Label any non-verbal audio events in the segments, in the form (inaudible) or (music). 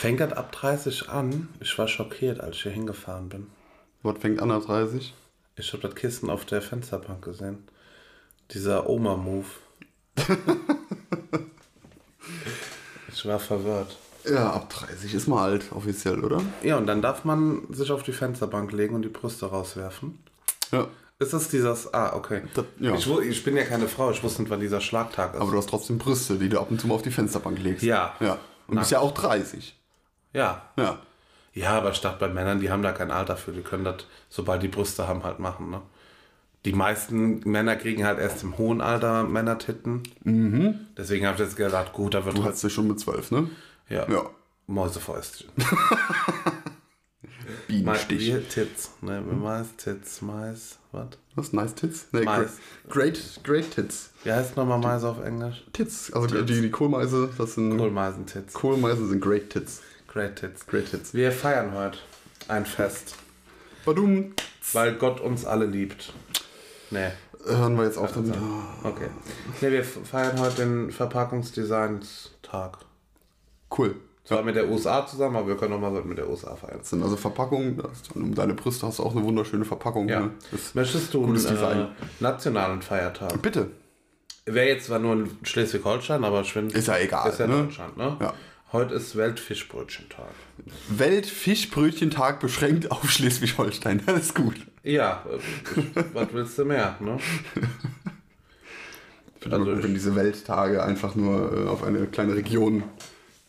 Fängt das ab 30 an? Ich war schockiert, als ich hier hingefahren bin. Was fängt an ab 30? Ich habe das Kissen auf der Fensterbank gesehen. Dieser Oma-Move. (laughs) ich war verwirrt. Ja, ab 30 ist man alt, offiziell, oder? Ja, und dann darf man sich auf die Fensterbank legen und die Brüste rauswerfen. Ja. Ist das dieses. Ah, okay. Das- ja. ich, ich bin ja keine Frau, ich wusste nicht, wann dieser Schlagtag ist. Aber du hast trotzdem Brüste, die du ab und zu mal auf die Fensterbank legst. Ja. Ja. Und bist ja auch 30. ja. Ja. Ja, aber ich dachte bei Männern, die haben da kein Alter für, die können das, sobald die Brüste haben, halt machen, ne? Die meisten Männer kriegen halt erst im hohen Alter Männertitten. Mhm. Deswegen habe ich jetzt gedacht, gut, da wird Du hattest dich schon mit 12, ne? Ja. Ja. Mäusefäustchen. (laughs) Bienenstich. Wie Tits. Ne, Mais, Tits, Mais, was? Was? Nice Tits? Nee, Mais. Great, great Tits. Wie heißt nochmal Mais auf Englisch? Tits. Also Die, die Kohlmeise, das sind. Kohlmeisen-Tits. Kohlmeise sind Great Tits. Great Tits. Great Tits. Wir feiern heute ein Fest, Badum. weil Gott uns alle liebt. Nee, Hören wir jetzt auf damit. okay. Nee, wir feiern heute den Verpackungsdesigns-Tag. Cool. Zwar mit der USA zusammen, aber wir können auch mal was mit der USA feiern. Das sind also Verpackungen. Um deine Brüste hast du auch eine wunderschöne Verpackung. Ja. Ne? Möchtest du einen äh, nationalen Feiertag? bitte. Wäre jetzt zwar nur in Schleswig-Holstein, aber finde. Ist ja egal, Ist ja ne? Deutschland, ne? Ja. Heute ist Weltfischbrötchentag. Weltfischbrötchentag beschränkt auf Schleswig-Holstein. (laughs) Das ist gut. Ja, äh, was willst du mehr, ne? Ich finde also, Also wenn diese Welttage einfach nur äh, auf eine kleine Region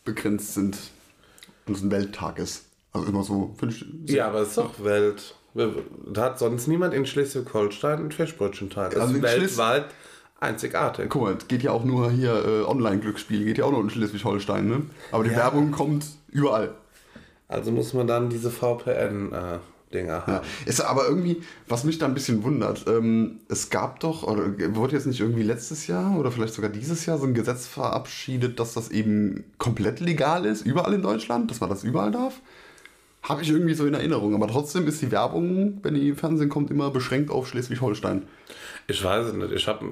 begrenzt sind und es ein Welttag ist. Also immer so. Ich, Ja, aber es ist doch Welt. Da hat sonst niemand in Schleswig-Holstein einen Fischbrötchentag. Also ist in Schles- weltweit einzigartig. Guck mal, es geht ja auch nur hier äh, Online-Glücksspiel, geht ja auch nur in Schleswig-Holstein, ne? Aber die Ja. Werbung kommt überall. Also muss man dann diese VPN-Dinger haben. Ja. Ist aber irgendwie, was mich da ein bisschen wundert, ähm, es gab doch, oder wurde jetzt nicht irgendwie letztes Jahr oder vielleicht sogar dieses Jahr so ein Gesetz verabschiedet, dass das eben komplett legal ist, überall in Deutschland, dass man das überall darf? Habe ich irgendwie so in Erinnerung, aber trotzdem ist die Werbung, wenn die im Fernsehen kommt, immer beschränkt auf Schleswig-Holstein. Ich weiß es nicht. Ich hab,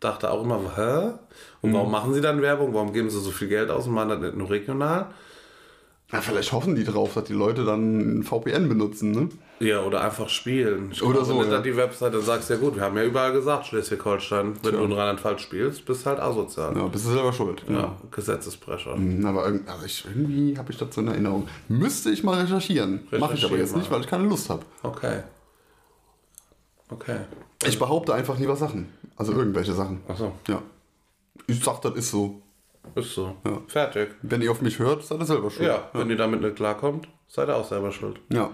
dachte auch immer, hä? Und Mhm. warum machen sie dann Werbung? Warum geben sie so viel Geld aus und machen das nicht nur regional? Ja, vielleicht hoffen die drauf, dass die Leute dann ein VPN benutzen, ne? Ja, oder einfach spielen. Ich Oder glaube so, nicht ja. an die Webseite sagst, ja gut, wir haben ja überall gesagt, Schleswig-Holstein, wenn du in Rheinland-Pfalz spielst, bist halt asozial. Ja, bist du selber schuld. Ja, Gesetzesbrecher. Mhm, Aber also ich, irgendwie habe ich das so in Erinnerung. Müsste ich mal recherchieren. Mache ich aber jetzt mal. nicht, weil ich keine Lust habe. Okay. Okay. Ich behaupte einfach lieber Sachen. Also irgendwelche Sachen. Achso, Ja. Ich sag, das ist so. ist so. Ja. Fertig. Wenn ihr auf mich hört, seid ihr selber schuld. Ja, wenn ihr damit nicht klarkommt, seid ihr auch selber schuld. ja.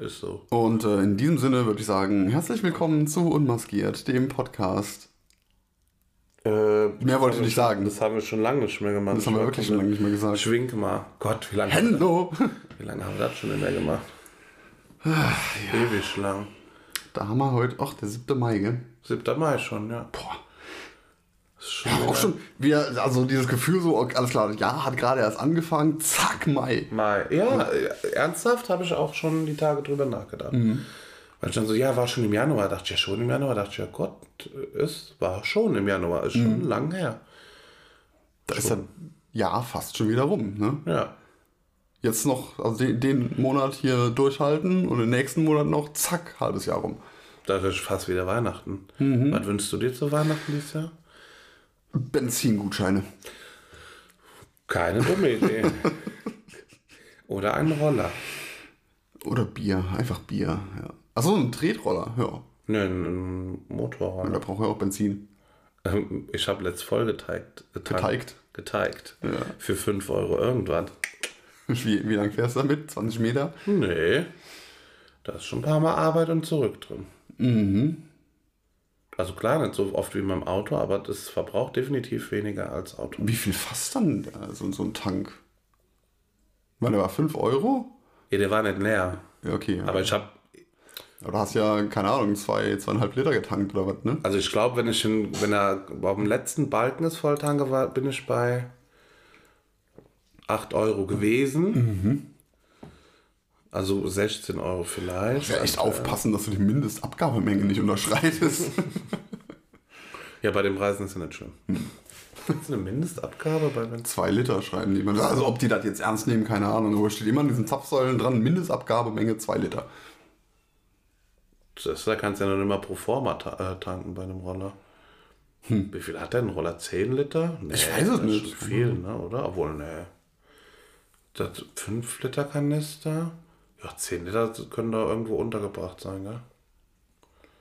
Ist so. Und äh, in diesem Sinne würde ich sagen, herzlich willkommen zu Unmaskiert, dem Podcast. Äh, Mehr wollte ich nicht sagen. Das haben wir schon lange nicht mehr gemacht. Das haben wir wirklich schon lange nicht mehr gesagt. Schwink mal. Gott, wie lange, Hello! wie lange haben wir das schon nicht mehr gemacht? Ah, Ewig lang. Da haben wir heute, ach, der 7. Mai, gell? 7. Mai schon, ja. Boah. Ist schon Ja, wieder auch schon, wir, also dieses Gefühl so, alles klar, ja, hat gerade erst angefangen, zack, Mai. Mai. Ja, äh, ernsthaft habe ich auch schon die Tage drüber nachgedacht. Mhm. Weil ich dann so, ja, war schon im Januar. Dachte ich, ja, schon im Januar. Dachte ich, ja, Gott, es war schon im Januar. Ist Mhm. schon lang her. Da ist ja, ja fast schon wieder rum, ne? Ja. Jetzt noch, also den, den Monat hier durchhalten und den nächsten Monat noch, zack, halbes Jahr rum. Da ist fast wieder Weihnachten. Mhm. Was wünschst du dir zu Weihnachten dieses Jahr? Benzingutscheine. Keine dumme Idee. (laughs) Oder ein Roller. Oder Bier, einfach Bier, ja. Achso, ein Tretroller, ja. Ne, ein Motorroller. Da braucht er auch Benzin. Ähm, Ich habe letzt voll geteigt. Geteigt? Geteigt. Ja. Für 5 Euro irgendwas. Wie, wie lang fährst du damit? 20 Meter? Nee. Da ist schon ein paar Mal Arbeit und zurück drin. Mhm. Also klar, nicht so oft wie beim Auto, aber das verbraucht definitiv weniger als Auto. Wie viel fasst dann so, so ein Tank? Meine, war 5 Euro? Ja, der war nicht leer. Ja, okay. Ja. Aber ich habe, Aber du hast ja, keine Ahnung, zwei, zweieinhalb Liter getankt oder was, ne? also ich glaube, wenn ich in, wenn er auf dem letzten Balken ist Volltanke war, bin ich bei 8 Euro gewesen. Mhm. Also 16 Euro vielleicht. Ja, echt aufpassen, dass du die Mindestabgabemenge nicht unterschreitest. (laughs) Ja, bei den Preisen ist ja nicht schlimm. Gibt es eine Mindestabgabe bei den Zwei Liter schreiben die. Also ob die das jetzt ernst nehmen, keine Ahnung. Aber steht immer an diesen Zapfsäulen dran, Mindestabgabemenge zwei Liter. Das, da kannst du ja noch mal pro forma ta äh, tanken bei einem Roller. Wie viel hat der ein Roller? 10 Liter? Nee, Ich weiß es das ist nicht. schon viel, ne? oder? Obwohl, ne. Das 5 Liter Kanister? Ja, 10 Liter können da irgendwo untergebracht sein, gell?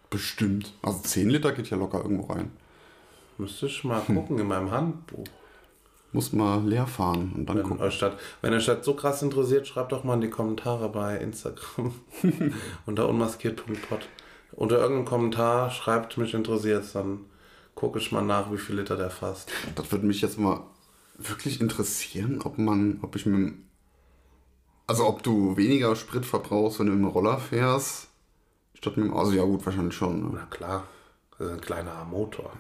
Bestimmt. Also 10 Liter geht ja locker irgendwo rein. Müsste ich mal gucken in meinem Handbuch. Muss mal leer fahren und dann Wenn gucken. euch, das, wenn euch das so krass interessiert, schreibt doch mal in die Kommentare bei Instagram (laughs) unter unmaskiert.pod. Unter irgendeinem Kommentar schreibt, mich interessiert dann gucke ich mal nach, wie viel Liter der fasst. Das würde mich jetzt mal wirklich interessieren, ob man, ob ich mit dem, also ob du weniger Sprit verbrauchst, wenn du mit dem Roller fährst, statt mit dem, also ja gut, wahrscheinlich schon. Ne? Na klar, das ist ein kleiner Motor.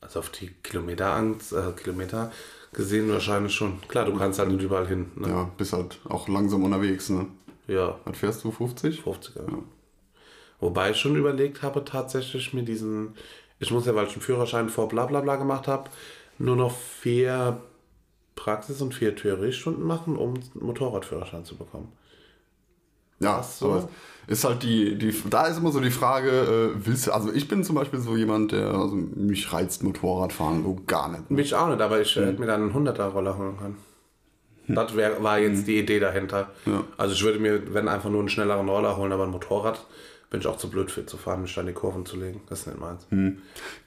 Also auf die Kilometer, Angst, äh, Kilometer gesehen wahrscheinlich schon. Klar, du kannst halt nicht überall hin. Ne? Ja, bist halt auch langsam unterwegs, ne? Ja, Was fährst du, 50? 50er. Wobei ich schon überlegt habe, tatsächlich mir diesen, ich muss ja, weil ich einen Führerschein vor bla bla bla gemacht habe, nur noch vier Praxis- und vier Theoriestunden machen, um einen Motorradführerschein zu bekommen. Ja, so. aber ist halt die, die, da ist immer so die Frage, äh, willst du, also ich bin zum Beispiel so jemand, der, also mich reizt Motorradfahren so gar nicht. Ne? Mich auch nicht, aber ich hätte mir dann einen 100er-Roller holen können. Das wär, war jetzt die Idee dahinter. Also ich würde mir, wenn einfach nur einen schnelleren Roller holen, aber ein Motorrad, bin ich auch zu blöd für zu fahren, mich da in die Kurven zu legen. Das ist nicht meins.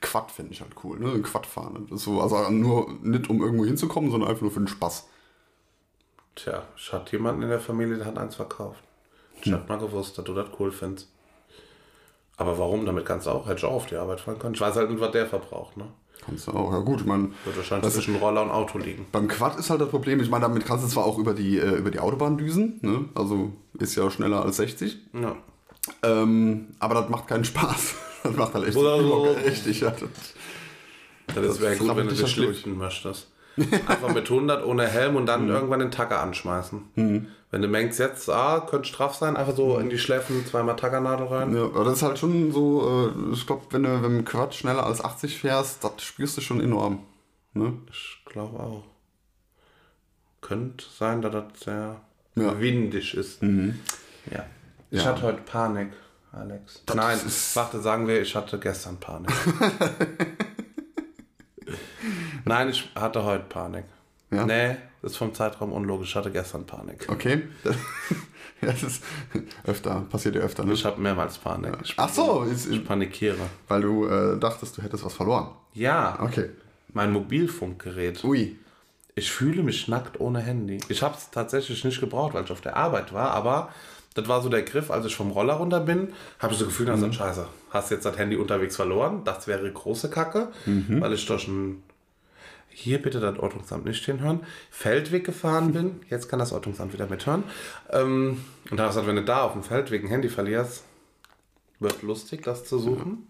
Quad finde ich halt cool, ne? Quad fahren. Das ist so, also nur nicht um irgendwo hinzukommen, sondern einfach nur für den Spaß. Tja, ich hatte jemanden in der Familie, der hat eins verkauft. Ich hab mal gewusst, dass du das cool findest. Aber warum? Damit kannst du auch, hätte ich auch auf die Arbeit fahren können. Ich weiß halt nicht, was der verbraucht, ne? Kannst du auch, ja gut, ich meine, Wird wahrscheinlich zwischen Roller und Auto liegen. beim Quad ist halt das Problem, ich meine, damit kannst du zwar auch über die, äh, über die Autobahn düsen, ne? Also ist ja schneller als 60. Ja. Ähm, aber das macht keinen Spaß. (laughs) Das macht halt echt Oder so. Richtig. Ja, das, Das wäre gut, wenn du dich halt schlüpfen möchtest. Einfach mit 100 ohne Helm und dann irgendwann den Tacker anschmeißen. Wenn du merkst, jetzt, ah, könnte straff sein, einfach so in die Schläfen zweimal Tackernadel rein. ja, aber das ist halt schon so, äh, ich glaube, wenn du mit dem Quad schneller als 80 fährst, das spürst du schon enorm. Ne? Ich glaube auch. Könnte sein, dass das sehr Ja. windig ist. Ja. Ich Ja. hatte heute Panik, Alex. Das Nein, warte, sagen wir, ich hatte gestern Panik. (laughs) Nein, ich hatte heute Panik. Ja? Nee, das ist vom Zeitraum unlogisch. Ich hatte gestern Panik. Okay. (laughs) ja, das ist öfter, passiert ja öfter, ne? Ich habe mehrmals Panik. Ich, Ach so, ist, ich panikiere. weil du äh, dachtest, du hättest was verloren. Ja, Okay. mein Mobilfunkgerät. Ui. Ich fühle mich nackt ohne Handy. Ich habe es tatsächlich nicht gebraucht, weil ich auf der Arbeit war, aber das war so der Griff, als ich vom Roller runter bin, habe ich so gefühlt, also scheiße, hast jetzt das Handy unterwegs verloren, das wäre große Kacke, weil ich durch ein, hier bitte das Ordnungsamt nicht hinhören, Feldweg gefahren bin, jetzt kann das Ordnungsamt wieder mithören, ähm, und da habe ich gesagt, wenn du da auf dem Feldweg ein Handy verlierst, wird lustig, das zu suchen.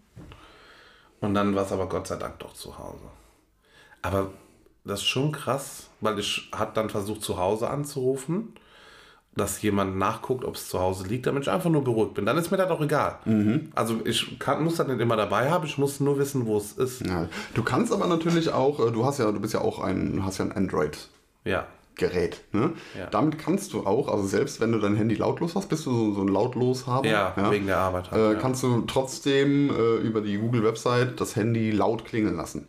Und dann war es aber Gott sei Dank doch zu Hause. Aber das ist schon krass, weil ich hat dann versucht zu Hause anzurufen, dass jemand nachguckt, ob es zu Hause liegt, damit ich einfach nur beruhigt bin. Dann ist mir das auch egal. Also ich kann, muss das nicht immer dabei haben, ich muss nur wissen, wo es ist. Ja. Du kannst aber natürlich auch, äh, du hast ja, du bist ja auch ein, hast ja ein Android-Gerät. Ja. Ne? Ja. Damit kannst du auch, also selbst wenn du dein Handy lautlos hast, bist du so, so ein Lautloshaber. Ja, wegen der Arbeit halt, Äh, ja. Kannst du trotzdem äh, über die Google-Website das Handy laut klingeln lassen.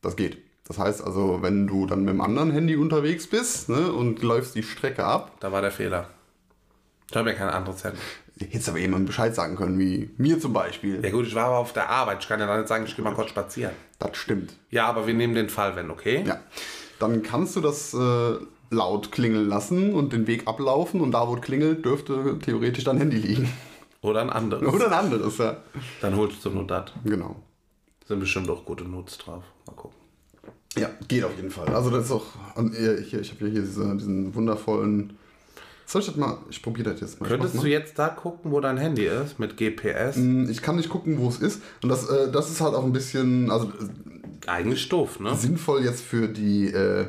Das geht. Das heißt also, wenn du dann mit dem anderen Handy unterwegs bist ne, und läufst die Strecke ab, Da war der Fehler. Ich habe ja kein anderes Handy. hättest aber jemandem Bescheid sagen können, wie mir zum Beispiel. Ja gut, ich war aber auf der Arbeit. Ich kann ja dann nicht sagen, ich gehe mal kurz spazieren. Das stimmt. Ja, aber wir nehmen den Fall, wenn, okay? Ja. Dann kannst du das äh, laut klingeln lassen und den Weg ablaufen und da, wo es klingelt, dürfte theoretisch dein Handy liegen. Oder ein anderes. Oder ein anderes, ja. Dann holst du nur das. Genau. Sind bestimmt auch gute Notes drauf. Mal gucken. Ja, geht auf jeden Fall. Also das ist auch, hier, ich habe hier diese, diesen wundervollen, soll ich das mal, ich probiere das jetzt mal. Könntest mach's du mal. jetzt da gucken, wo dein Handy ist? Mit GPS? Ich kann nicht gucken, wo es ist. Und das, äh, das ist halt auch ein bisschen, also äh, Eigentlich doof, ne? sinnvoll jetzt für die, äh,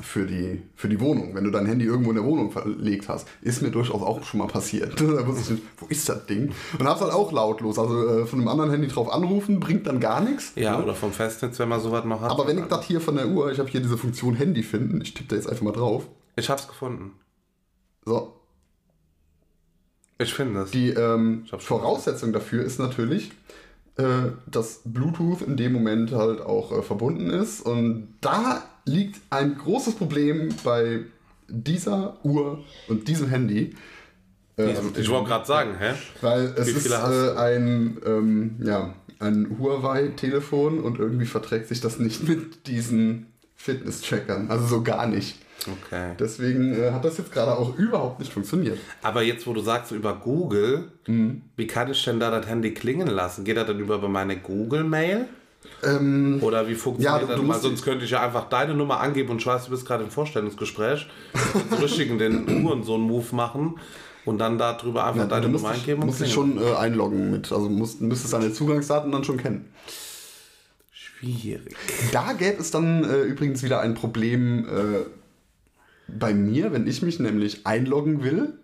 für die, für die Wohnung, wenn du dein Handy irgendwo in der Wohnung verlegt hast. Ist mir durchaus auch schon mal passiert. (laughs) da wusste ich nicht, wo ist das Ding? Und hab's halt auch lautlos. Also äh, von einem anderen Handy drauf anrufen, bringt dann gar nichts. Ja, ne? oder vom Festnetz, wenn man sowas noch hat. Aber wenn ich das hier von der Uhr, ich habe hier diese Funktion Handy finden, ich tippe da jetzt einfach mal drauf. Ich hab's gefunden. So, Ich finde es. Die ähm, Voraussetzung dafür ist natürlich, äh, dass Bluetooth in dem Moment halt auch äh, verbunden ist. Und da liegt ein großes Problem bei dieser Uhr und diesem Handy. Ähm, Ich wollte gerade sagen, hä? weil es ist äh, ein, ähm, ja, ein Huawei-Telefon und irgendwie verträgt sich das nicht (laughs) mit diesen Fitness-Trackern. Also so gar nicht. Okay. Deswegen äh, hat das jetzt gerade auch überhaupt nicht funktioniert. Aber jetzt, wo du sagst über Google, wie kann ich denn da das Handy klingen lassen? Geht das dann über meine Google-Mail? Ähm, Oder wie funktioniert Ja, du- das? du Weil musst- sonst könnte ich ja einfach deine Nummer angeben und ich weiß, du bist gerade im Vorstellungsgespräch. so richtig in den Hurensohn-Move machen und dann darüber einfach deine du musst Nummer eingeben und musst dich schon äh, einloggen mit. Also musst, müsstest deine Zugangsdaten dann schon kennen. Schwierig. Da gäbe es dann äh, übrigens wieder ein Problem äh, bei mir, wenn ich mich nämlich einloggen will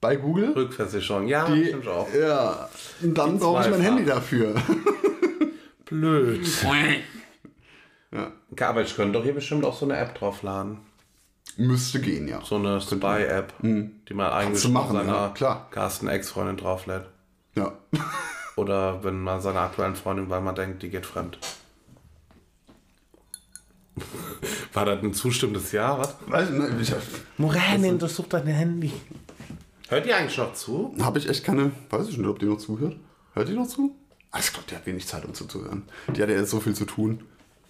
bei Google. Rückversicherung, ja, Die, stimmt auch. ja, und dann brauche ich mein. Handy dafür. (laughs) Blöd. ja. Aber ich könnte doch hier bestimmt auch so eine App draufladen. Müsste gehen, ja. So eine Spy-App, die man eigentlich machen, von seiner ja, klar. Carsten Ex-Freundin drauflädt. Ja. (laughs) Oder wenn man seiner aktuellen Freundin, weil man denkt, die geht fremd. (laughs) War das ein zustimmendes Ja? Was? Weiß ich, ne, ich, Moranin, du suchst dein Handy. Hört ihr eigentlich noch zu? habe ich echt keine, weiß ich nicht, ob die noch zuhört. Hört die noch zu? Ich glaube, die hat wenig Zeit, um zuzuhören. Die hat ja jetzt so viel zu tun.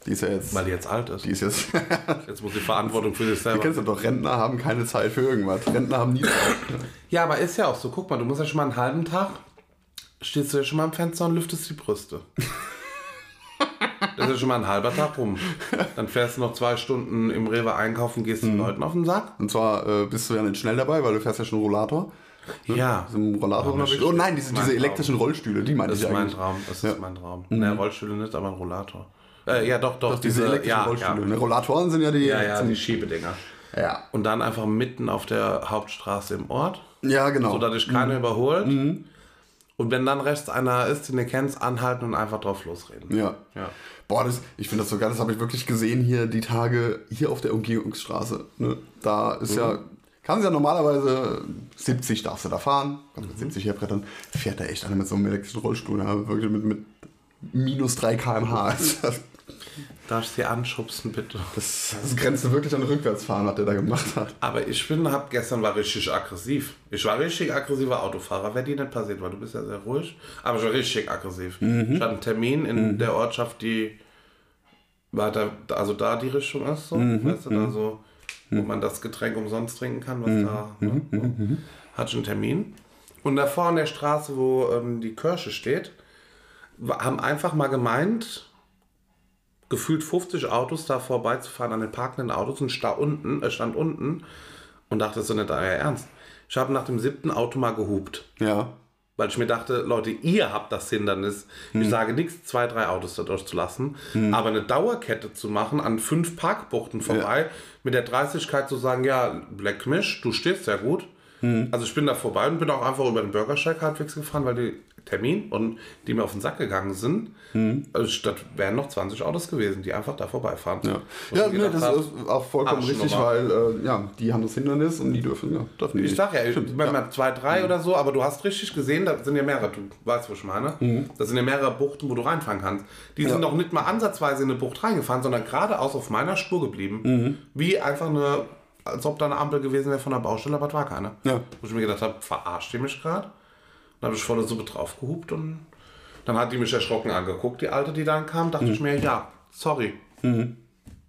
Die ist ja jetzt. Weil die jetzt alt ist. Die ist jetzt. (laughs) Jetzt muss die Verantwortung für sich Du selber. kennst ja doch, Rentner haben keine Zeit für irgendwas. Rentner haben nie Zeit. Ja, aber ist ja auch so. Guck mal, du musst ja schon mal einen halben Tag, stehst du ja schon mal am Fenster und lüftest die Brüste. Das ist ja schon mal ein halber Tag rum. Dann fährst du noch zwei Stunden im Rewe einkaufen, gehst den Leuten auf den Sack. Und zwar äh, bist du ja nicht schnell dabei, weil du fährst ja schon Rollator. Ja, Ist im Rollator Oh, Oh nein, diese, diese Traum. elektrischen Rollstühle, die meine das ich ist mein eigentlich. Traum. Das ist Ja. mein Traum. Ne, Rollstühle nicht, aber ein Rollator. Äh, ja, doch, doch. Doch, diese, elektrischen ja, Rollstühle. Ja, Ne, Rollatoren sind ja die. ja, ja, die Schiebedinger. ja. Und dann einfach mitten auf der Hauptstraße im Ort, ja, genau. sodass dich keiner überholt. Und wenn dann rechts einer ist, den du kennst, anhalten und einfach drauf losreden. Ja. Ja. Boah, das, ich finde das so geil, das habe ich wirklich gesehen hier die Tage hier auf der Umgehungsstraße. Ne? Da ist ja, kann ja normalerweise 70 darfst du da fahren, kannst mit 70 herbrettern, fährt da echt einer mit so einem elektrischen Rollstuhl, ja, wirklich mit, mit minus 3 km/h. (laughs) Das, Darfst du sie anschubsen, bitte? das, das grenzt wirklich an Rückwärtsfahren, was der da gemacht hat. Aber ich bin, hab gestern war richtig aggressiv. Ich war richtig aggressiver Autofahrer. Wäre dir nicht passiert, weil du bist ja sehr ruhig. Aber ich war richtig aggressiv. Ich hatte einen Termin in der Ortschaft, die weiter, also da die Richtung ist, so, weißt du, da so, wo man das Getränk umsonst trinken kann, was da, ne, so. Hatte ich einen Termin. Und davor an der Straße, wo ähm, die Kirche steht, haben einfach mal gemeint, gefühlt 50 Autos da vorbeizufahren an den parkenden Autos und stand unten, äh, stand unten und dachte, das ist doch nicht euer Ernst. Ich habe nach dem siebten Auto mal gehupt, Ja. Weil ich mir dachte, Leute, ihr habt das Hindernis. Ich sage nichts, zwei, drei Autos da durchzulassen, aber eine Dauerkette zu machen, an fünf Parkbuchten vorbei, mit der Dreistigkeit zu sagen, ja, Black Mish, du stehst sehr gut. Also ich bin da vorbei und bin auch einfach über den Bürgersteig halbwegs gefahren, weil die Termin und die mir auf den Sack gegangen sind. Also das wären noch 20 Autos gewesen, die einfach da vorbeifahren. Ja, ja nee, das hab, ist auch vollkommen richtig, weil äh, ja, die haben das Hindernis und die dürfen, ja, dürfen die Ich nicht. sag ja, Stimmt, wenn man zwei, drei oder so, aber du hast richtig gesehen, da sind ja mehrere, du weißt, wo ich meine. Da sind ja mehrere Buchten, wo du reinfahren kannst. Die sind noch nicht mal ansatzweise in eine Bucht reingefahren, sondern geradeaus auf meiner Spur geblieben. Wie einfach eine, als ob da eine Ampel gewesen wäre von der Baustelle, aber es war keine. Ja. Wo ich mir gedacht habe, verarscht ihr mich gerade? Dann habe ich volle Suppe draufgehupt und dann hat die mich erschrocken angeguckt, die Alte, die dann kam, dachte ich mir, ja, sorry.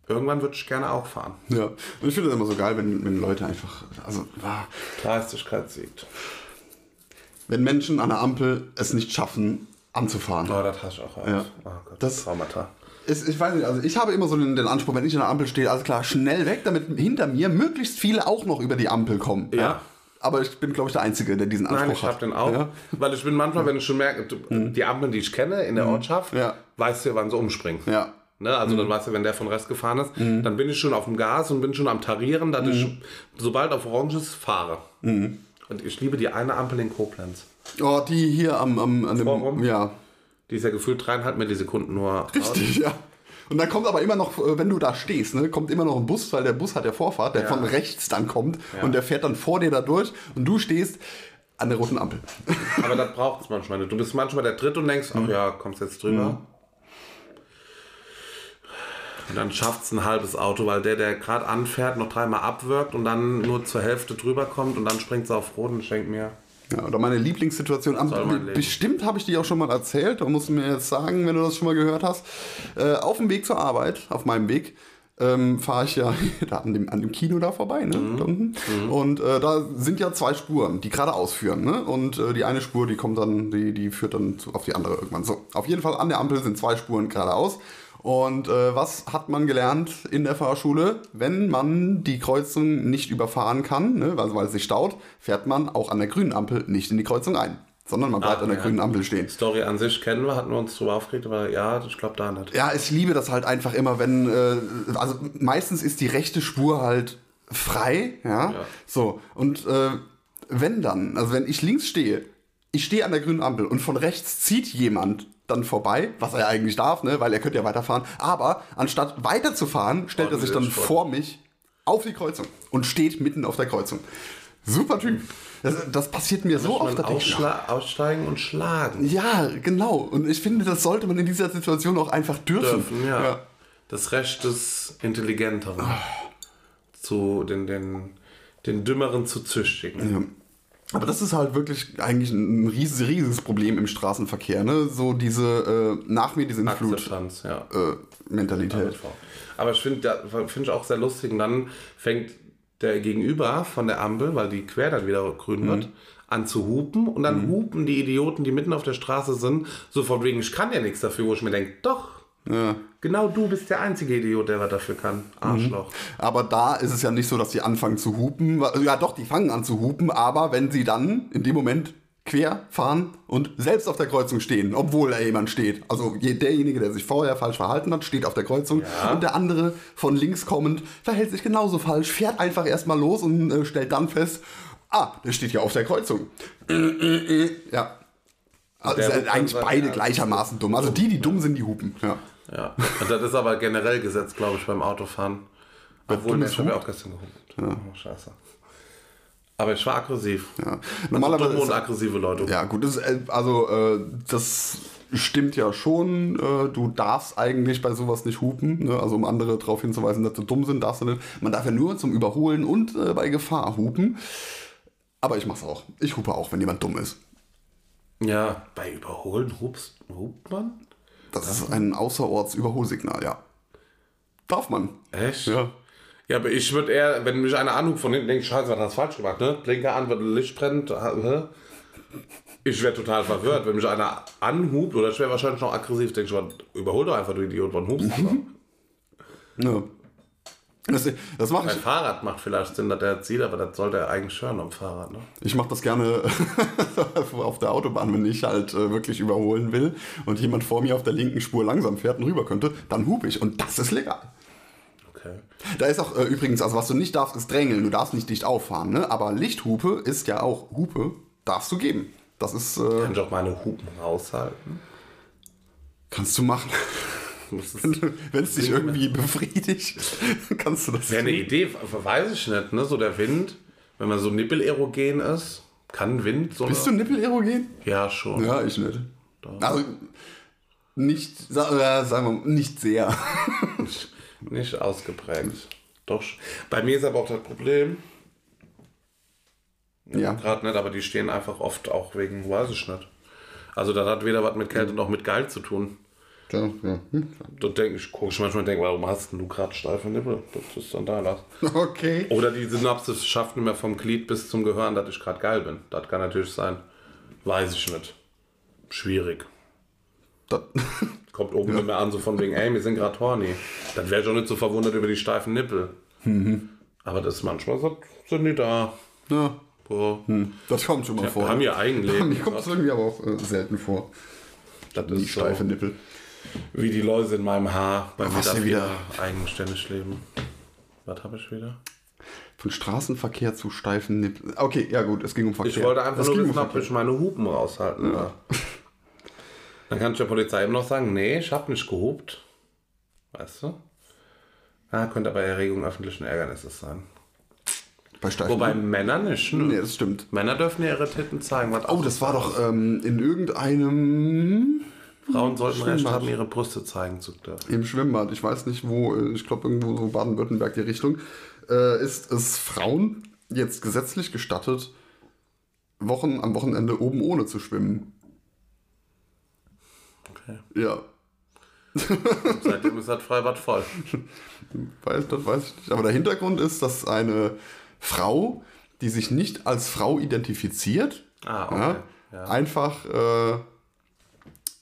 Irgendwann würde ich gerne auch fahren. Ja, und ich finde das immer so geil, wenn, wenn Leute einfach, also, ah, Dreistigkeit siegt. wenn Menschen an der Ampel es nicht schaffen, anzufahren. Oh, das hast du auch. Ja. Oh Gott, Das- Traumata. Es, ich weiß nicht, also ich habe immer so den, den Anspruch, wenn ich an der Ampel stehe, alles klar, schnell weg, damit hinter mir möglichst viele auch noch über die Ampel kommen. Ja. Aber ich bin, glaube ich, der Einzige, der diesen Anspruch Nein, ich hat. hab den auch. Ja. Weil ich bin manchmal, wenn ich schon merke, du, die Ampeln, die ich kenne in der Ortschaft, Ja. weißt du, wann sie umspringen. Ja. Ne? Also dann weißt du, wenn der von Rest gefahren ist, dann bin ich schon auf dem Gas und bin schon am Tarieren, dass ich sobald auf Orange ist, fahre. Und ich liebe die eine Ampel in Koblenz. Oh, die hier am, am an dem, Forum? ja, Die ist ja gefühlt dreieinhalb Millisekunden nur. richtig, ja. Und dann kommt aber immer noch, äh, wenn du da stehst, ne, kommt immer noch ein Bus, weil der Bus hat ja Vorfahrt, der Ja. von rechts dann kommt und der fährt dann vor dir da durch und du stehst an der roten Ampel. (laughs) Aber das braucht es manchmal nicht. Du bist manchmal der Dritte und denkst, ach ja, kommst jetzt drüber. Und dann schafft es ein halbes Auto, weil der, der gerade anfährt, noch dreimal abwirkt und dann nur zur Hälfte drüber kommt und dann springt es auf Rot und schenkt mir. Ja, oder meine Lieblingssituation. Am, bestimmt habe ich die auch schon mal erzählt. Da musst du mir jetzt sagen, wenn du das schon mal gehört hast. Äh, auf dem Weg zur Arbeit, auf meinem Weg, ähm, fahre ich ja (laughs) da an dem, an dem Kino da vorbei. Ne? Mhm. Unten. Und äh, da sind ja zwei Spuren, die geradeaus führen. Ne? Und äh, die eine Spur, die kommt dann, die, die führt dann zu, auf die andere irgendwann. So, auf jeden Fall an der Ampel sind zwei Spuren geradeaus. Und äh, was hat man gelernt in der Fahrschule? Wenn man die Kreuzung nicht überfahren kann, ne, also weil es sich staut, fährt man auch an der grünen Ampel nicht in die Kreuzung ein, sondern man bleibt Ah, an der ja. grünen Ampel stehen. Story an sich kennen wir, hatten wir uns drüber aufgeregt, aber ja, ich glaube da nicht. Ja, ich liebe das halt einfach immer, wenn, äh, also meistens ist die rechte Spur halt frei, ja, Ja. so, und äh, wenn dann, also wenn ich links stehe, ich stehe an der grünen Ampel und von rechts zieht jemand dann vorbei, was er eigentlich darf, ne, weil er könnte ja weiterfahren, aber anstatt weiterzufahren, stellt er sich dann Ordentlich vor mich auf die Kreuzung und steht mitten auf der Kreuzung. Super Typ. Das, das passiert mir so oft. ausschla- aussteigen und schlagen Ja, genau. Und ich finde, das sollte man in dieser Situation auch einfach dürfen. dürfen. Ja. Das Recht des Intelligenteren. Zu den, den, den Dümmeren zu züchtigen. Aber das ist halt wirklich eigentlich ein riesiges, riesiges Problem im Straßenverkehr, ne? So diese äh, nach mir die Akzeptanz, ja. Flut-Mentalität. Aber ich finde find ich auch sehr lustig. Und dann fängt der Gegenüber von der Ampel, weil die quer dann wieder grün wird, an zu hupen. Und dann hupen die Idioten, die mitten auf der Straße sind, so von wegen, ich kann ja nichts dafür, wo ich mir denke, doch, Ja. genau du bist der einzige Idiot, der was dafür kann. Arschloch. Aber da ist es ja nicht so, dass die anfangen zu hupen. Ja, doch, die fangen an zu hupen, aber wenn sie dann in dem Moment quer fahren und selbst auf der Kreuzung stehen, obwohl da jemand steht. Also je- derjenige, der sich vorher falsch verhalten hat, steht auf der Kreuzung Ja. und der andere von links kommend verhält sich genauso falsch, fährt einfach erstmal los und äh, stellt dann fest, ah, der steht ja auf der Kreuzung. ja. Also ja eigentlich beide gleichermaßen dumm. Also die, die dumm sind, die hupen. Ja. Ja. Und das ist aber generell Gesetz, glaube ich, beim Autofahren. Obwohl, ich habe ja auch gestern gehupt. Oh, scheiße. Aber ich war aggressiv. Ja. Normalerweise Normalerweise ist, und aggressive Leute. Ja, gut, das, äh, also äh, das stimmt ja schon. Äh, du darfst eigentlich bei sowas nicht hupen, ne? also um andere darauf hinzuweisen, dass sie dumm sind, darfst du nicht. Man darf ja nur zum Überholen und äh, bei Gefahr hupen. Aber ich mach's auch. Ich hupe auch, wenn jemand dumm ist. Ja, bei Überholen hupst, hupt man? Das ist ein Außerorts-Überholsignal, ja. Darf man. Echt? Ja. Ja, aber ich würde eher, wenn mich einer anruft von hinten, denke ich, scheiße, was hast du falsch gemacht, ne? Blinker an, wird Licht brennt. hä? Ich wäre total verwirrt, wenn mich einer anhupt, oder ich wäre wahrscheinlich noch aggressiv, denke ich, was, überhol doch einfach, du Idiot, wann hupst du (laughs) ja. Das, das mache ich. Fahrrad macht vielleicht Sinn, dass der jetzt sieht, aber das sollte er eigentlich hören am Fahrrad, ne? Ich mache das gerne (laughs) auf der Autobahn, wenn ich halt äh, wirklich überholen will und jemand vor mir auf der linken Spur langsam fährt und rüber könnte, dann hupe ich und das ist legal. Okay. Da ist auch äh, übrigens, also was du nicht darfst, ist drängeln. Du darfst nicht dicht auffahren, ne? Aber Lichthupe ist ja auch Hupe, darfst du geben. Das ist, äh, Kann ich auch meine Hupen raushalten? kannst du machen. (laughs) Wenn es dich irgendwie befriedigt, (laughs) kannst du das Wäre eine. Idee, weiß ich nicht, ne? So der Wind, wenn man so nippelerogen ist, kann Wind so. Bist du Nippelerogen? Ja, schon. Ja, ich nicht. Also, nicht, äh, sagen wir mal, nicht sehr. (laughs) Nicht ausgeprägt. Doch. Bei mir ist aber auch das Problem, ja. gerade nicht, aber die stehen einfach oft auch wegen, weiß ich nicht. Also das hat weder was mit Kälte noch mit Geil zu tun. Ja, ja. Hm. Da denke ich, gucke ich manchmal und denke, warum hast du gerade steife Nippel? Das ist dann da lass. Okay. Oder die Synapsis schafft nicht mehr vom Glied bis zum Gehirn, dass ich gerade geil bin. Das kann natürlich sein. Weiß ich nicht. Schwierig. Das, (laughs) Kommt oben nicht mehr an, so von wegen, ey, wir sind gerade horny. Dann wäre ich auch nicht so verwundert über die steifen Nippel. Aber das ist manchmal so, sind die da. ja, Boah. das kommt schon mal vor. Haben ja Eigenleben. (laughs) Mir kommt es irgendwie aber auch äh, selten vor. Das Die ist so. steife Nippel. Wie die Läuse in meinem Haar bei mir Was wieder? eigenständig leben. Was habe ich wieder? Von Straßenverkehr zu steifen Nippeln. Okay, ja gut, es ging um Verkehr. Ich wollte einfach es nur ging um wissen, ob ich meine Hupen raushalten darf. Dann kann ich der Polizei eben noch sagen, nee, ich habe nicht gehupt. Weißt du? Ah, könnte aber Erregung öffentlichen Ärgernisses sein. Bei Wobei? Männer nicht. Ne? Nee, das stimmt. Männer dürfen ja ihre Titten zeigen. Oh, das war doch ähm, in irgendeinem Frauen sollten Recht Schwimmbad. haben, ihre Brüste zeigen zu dürfen. im Schwimmbad, ich weiß nicht wo, äh, ich glaube irgendwo so Baden-Württemberg die Richtung, äh, ist es Frauen jetzt gesetzlich gestattet, Wochen am Wochenende oben ohne zu schwimmen. Okay. Ja, (laughs) Seitdem ist das Freibad voll. weiß, das weiß ich nicht. Aber der Hintergrund ist, dass eine Frau, die sich nicht als Frau identifiziert, Ah, okay. ja, Ja. einfach äh,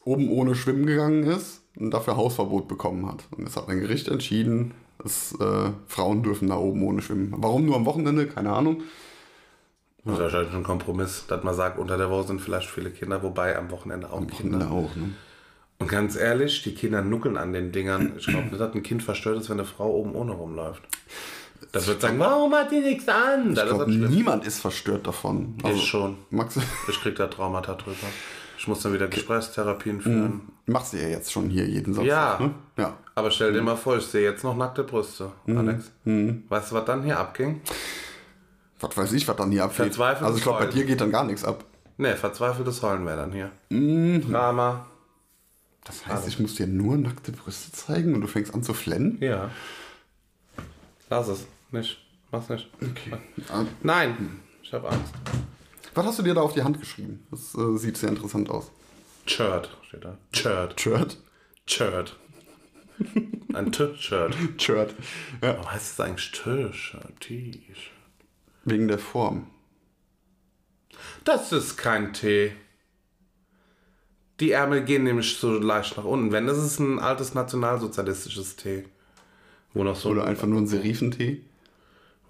oben ohne schwimmen gegangen ist und dafür Hausverbot bekommen hat. Und es hat ein Gericht entschieden, dass äh, Frauen dürfen da oben ohne schwimmen. Warum nur am Wochenende? Keine Ahnung. Das ist wahrscheinlich ein Kompromiss, dass man sagt, unter der Woche sind vielleicht viele Kinder, wobei am Wochenende auch Kinder. Wochenende auch, ne? Und ganz ehrlich, die Kinder nuckeln an den Dingern. Ich glaube nicht, dass ein Kind verstört ist, wenn eine Frau oben ohne rumläuft. Das wird sagen, warum hat die nichts an? Ich Das ist das schlimm. niemand ist verstört davon. Also, Ich schon. Max, Ich krieg da Traumata drüber. Ich muss dann wieder Gesprächstherapien Mhm. führen. machst du ja jetzt schon hier jeden Samstag. Ja. Ne? Ja. Aber stell dir mal vor, ich sehe jetzt noch nackte Brüste, Mhm. Alex. Weißt du, was dann hier abging? Was weiß ich, was dann hier abgeht. Verzweifeltes Also ich glaube, bei Heulen. dir geht dann gar nichts ab. Ne, verzweifeltes Heulen wäre dann hier. Mhm. Drama. Das heißt, ich muss dir nur nackte Brüste zeigen und du fängst an zu flennen? Ja. Lass es. Nicht. Mach's nicht. Okay. Ah, Nein. Ich habe Angst. Was hast du dir da auf die Hand geschrieben? Das äh, sieht sehr interessant aus. Shirt steht da. Shirt. Shirt? Shirt. Ein T-Shirt. Shirt. Ja. Warum heißt es eigentlich T-Shirt? T-Shirt. Wegen der Form. Das ist kein T. Die Ärmel gehen nämlich so leicht nach unten. Wenn, das ist ein altes nationalsozialistisches T. Wo noch so Oder einfach nur ein Serifentee.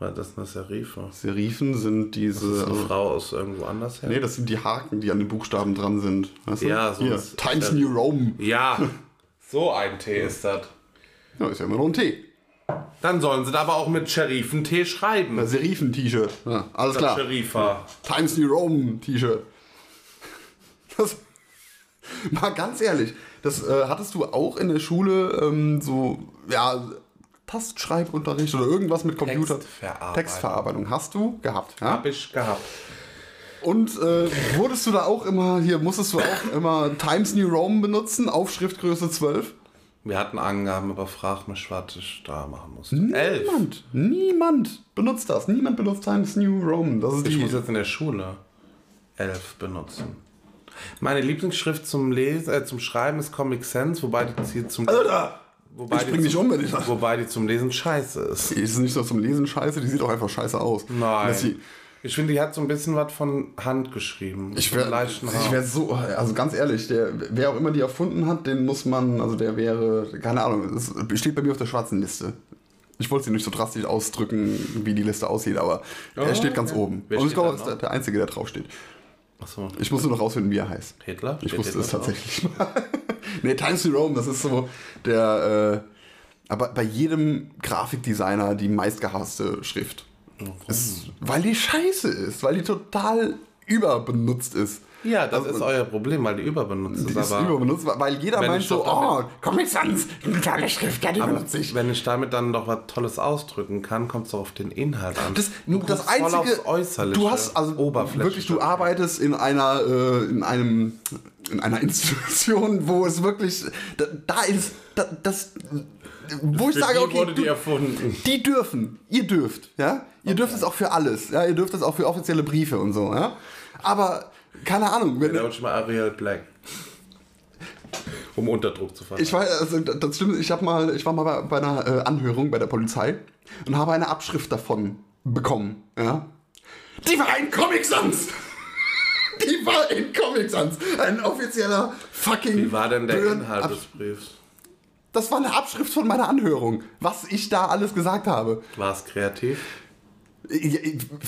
War das eine Serife? Serifen sind Das diese. ist eine Frau aus irgendwo anders her? nee, das sind die Haken, die an den Buchstaben dran sind. Weißt du? Ja, so Times New Rome. Ja, (laughs) so ein T ist das. Ja, ist ja immer noch ein T. Dann sollen sie da aber auch mit Sheriffen-T schreiben. Ein Serifen-T-Shirt. Ja, alles Das klar. Sherifa. Times New Rome T-Shirt. Das, (laughs) mal ganz ehrlich, das äh, hattest du auch in der Schule ähm, so, ja, Tastschreibunterricht oder irgendwas mit Computer. Textverarbeitung. Textverarbeitung hast du gehabt. Ja? Hab ich gehabt. Und äh, wurdest du da auch immer, hier musstest du auch immer Times New Roman benutzen, auf Schriftgröße 12? Wir hatten Angaben, aber frag mich, was ich da machen musste. Elf. Niemand, niemand benutzt das. Niemand benutzt Times New Roman. Das ist Ich die. muss jetzt in der Schule elf benutzen. Meine Lieblingsschrift zum Lesen, äh, zum Schreiben ist Comic Sans, wobei die hier zum Alter! Wobei ich die bring dich zum, um, wenn ich das. wobei die zum Lesen scheiße ist. Die ist nicht nur zum Lesen scheiße, die sieht auch einfach scheiße aus. Nein. Ich finde, die hat so ein bisschen was von Hand geschrieben. Ich So wäre wär so, also ganz ehrlich, der, wer auch immer die erfunden hat, den muss man, also der wäre, keine Ahnung, es steht bei mir auf der schwarzen Liste. Ich wollte sie nicht so drastisch ausdrücken, wie die Liste aussieht, aber er Oh, steht ganz okay. oben. Wer Und ich glaube, das ist der, der Einzige, der drauf steht. Achso. Ich muss nur noch rausfinden, wie er heißt. Hitler? Ich Steht wusste Hitler es tatsächlich (laughs) mal. nee, Times New Rome, das ist so der, äh, aber bei jedem Grafikdesigner die meistgehasste Schrift. Ist, weil die scheiße ist, weil die total überbenutzt ist. Ja, das Also, ist euer Problem, weil die überbenutzt Die ist. ist Aber, überbenutzt, weil jeder meint ich so, oh, Comic Sans, eine tolle Schrift, ja, die benutze ich. wenn ich damit dann doch was Tolles ausdrücken kann, kommt es doch auf den Inhalt an. Das, Du das einzige, Äußerliche, du hast also Oberflächliche. wirklich, du arbeitest in einer, äh, in einem, in einer (laughs) Institution, wo es wirklich, da, da ist, da, das, wo ich Für sage, die okay, die du, erfunden. die dürfen, ihr dürft, ja, ihr dürft es auch für alles, ja, ihr dürft es auch für offizielle Briefe und so, ja, aber keine Ahnung, wenn, Da ich mal Ariel Black. Um Unterdruck zu verleihen. Ich war, also das stimmt, ich mal, ich war mal bei, bei einer äh, Anhörung bei der Polizei und habe eine Abschrift davon bekommen. Ja? Die war in Comic Sans! (laughs) Die war in Comic Sans! Ein offizieller fucking. Wie war denn der Inhalt des Briefs? Das war eine Abschrift von meiner Anhörung, was ich da alles gesagt habe. War es kreativ?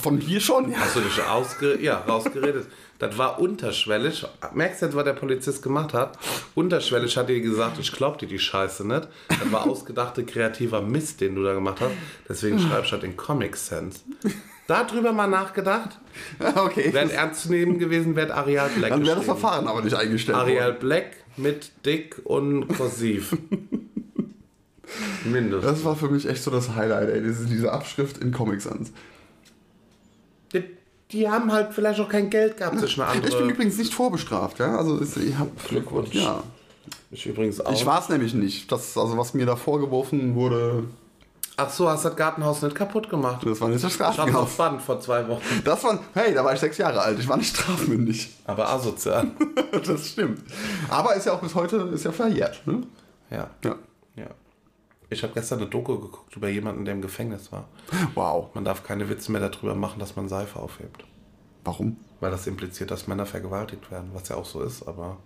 Von hier schon, ja. Hast du dich ausge ja, rausgeredet? Das war unterschwellig. Merkst du jetzt, was der Polizist gemacht hat? Unterschwellig hat dir gesagt, ich glaub dir die Scheiße nicht. Das war ausgedachte kreativer Mist, den du da gemacht hast. Deswegen schreibst du halt den Comic Sense. Darüber mal nachgedacht. (laughs) Okay. Wäre ernst zu nehmen gewesen, wäre Arial Black Dann wäre das. Verfahren aber nicht eingestellt Arial worden. Black mit dick und kursiv. (laughs) Mindestens. Das war für mich echt so das Highlight, ey. Diese, diese Abschrift in Comic Sans. Die, haben halt vielleicht auch kein Geld gehabt, sich eine andere. Ich bin übrigens nicht vorbestraft, ja. Also ich hab, Glückwunsch. Ja. Ich übrigens auch. Ich war es nämlich nicht. Das, also was mir da vorgeworfen wurde, Ach so, hast das Gartenhaus nicht kaputt gemacht? das war nicht das Ich hab's Strafhaus. auf Band vor zwei Wochen. Das war, hey, da war ich sechs Jahre alt. Ich war nicht strafmündig. Aber asozial. (laughs) Das stimmt. Aber ist ja auch bis heute ist ja verjährt. Ne? Ja. Ja. ja. Ich habe gestern eine Doku geguckt über jemanden, der im Gefängnis war. Wow. Man darf keine Witze mehr darüber machen, dass man Seife aufhebt. Warum? Weil das impliziert, dass Männer vergewaltigt werden, was ja auch so ist, aber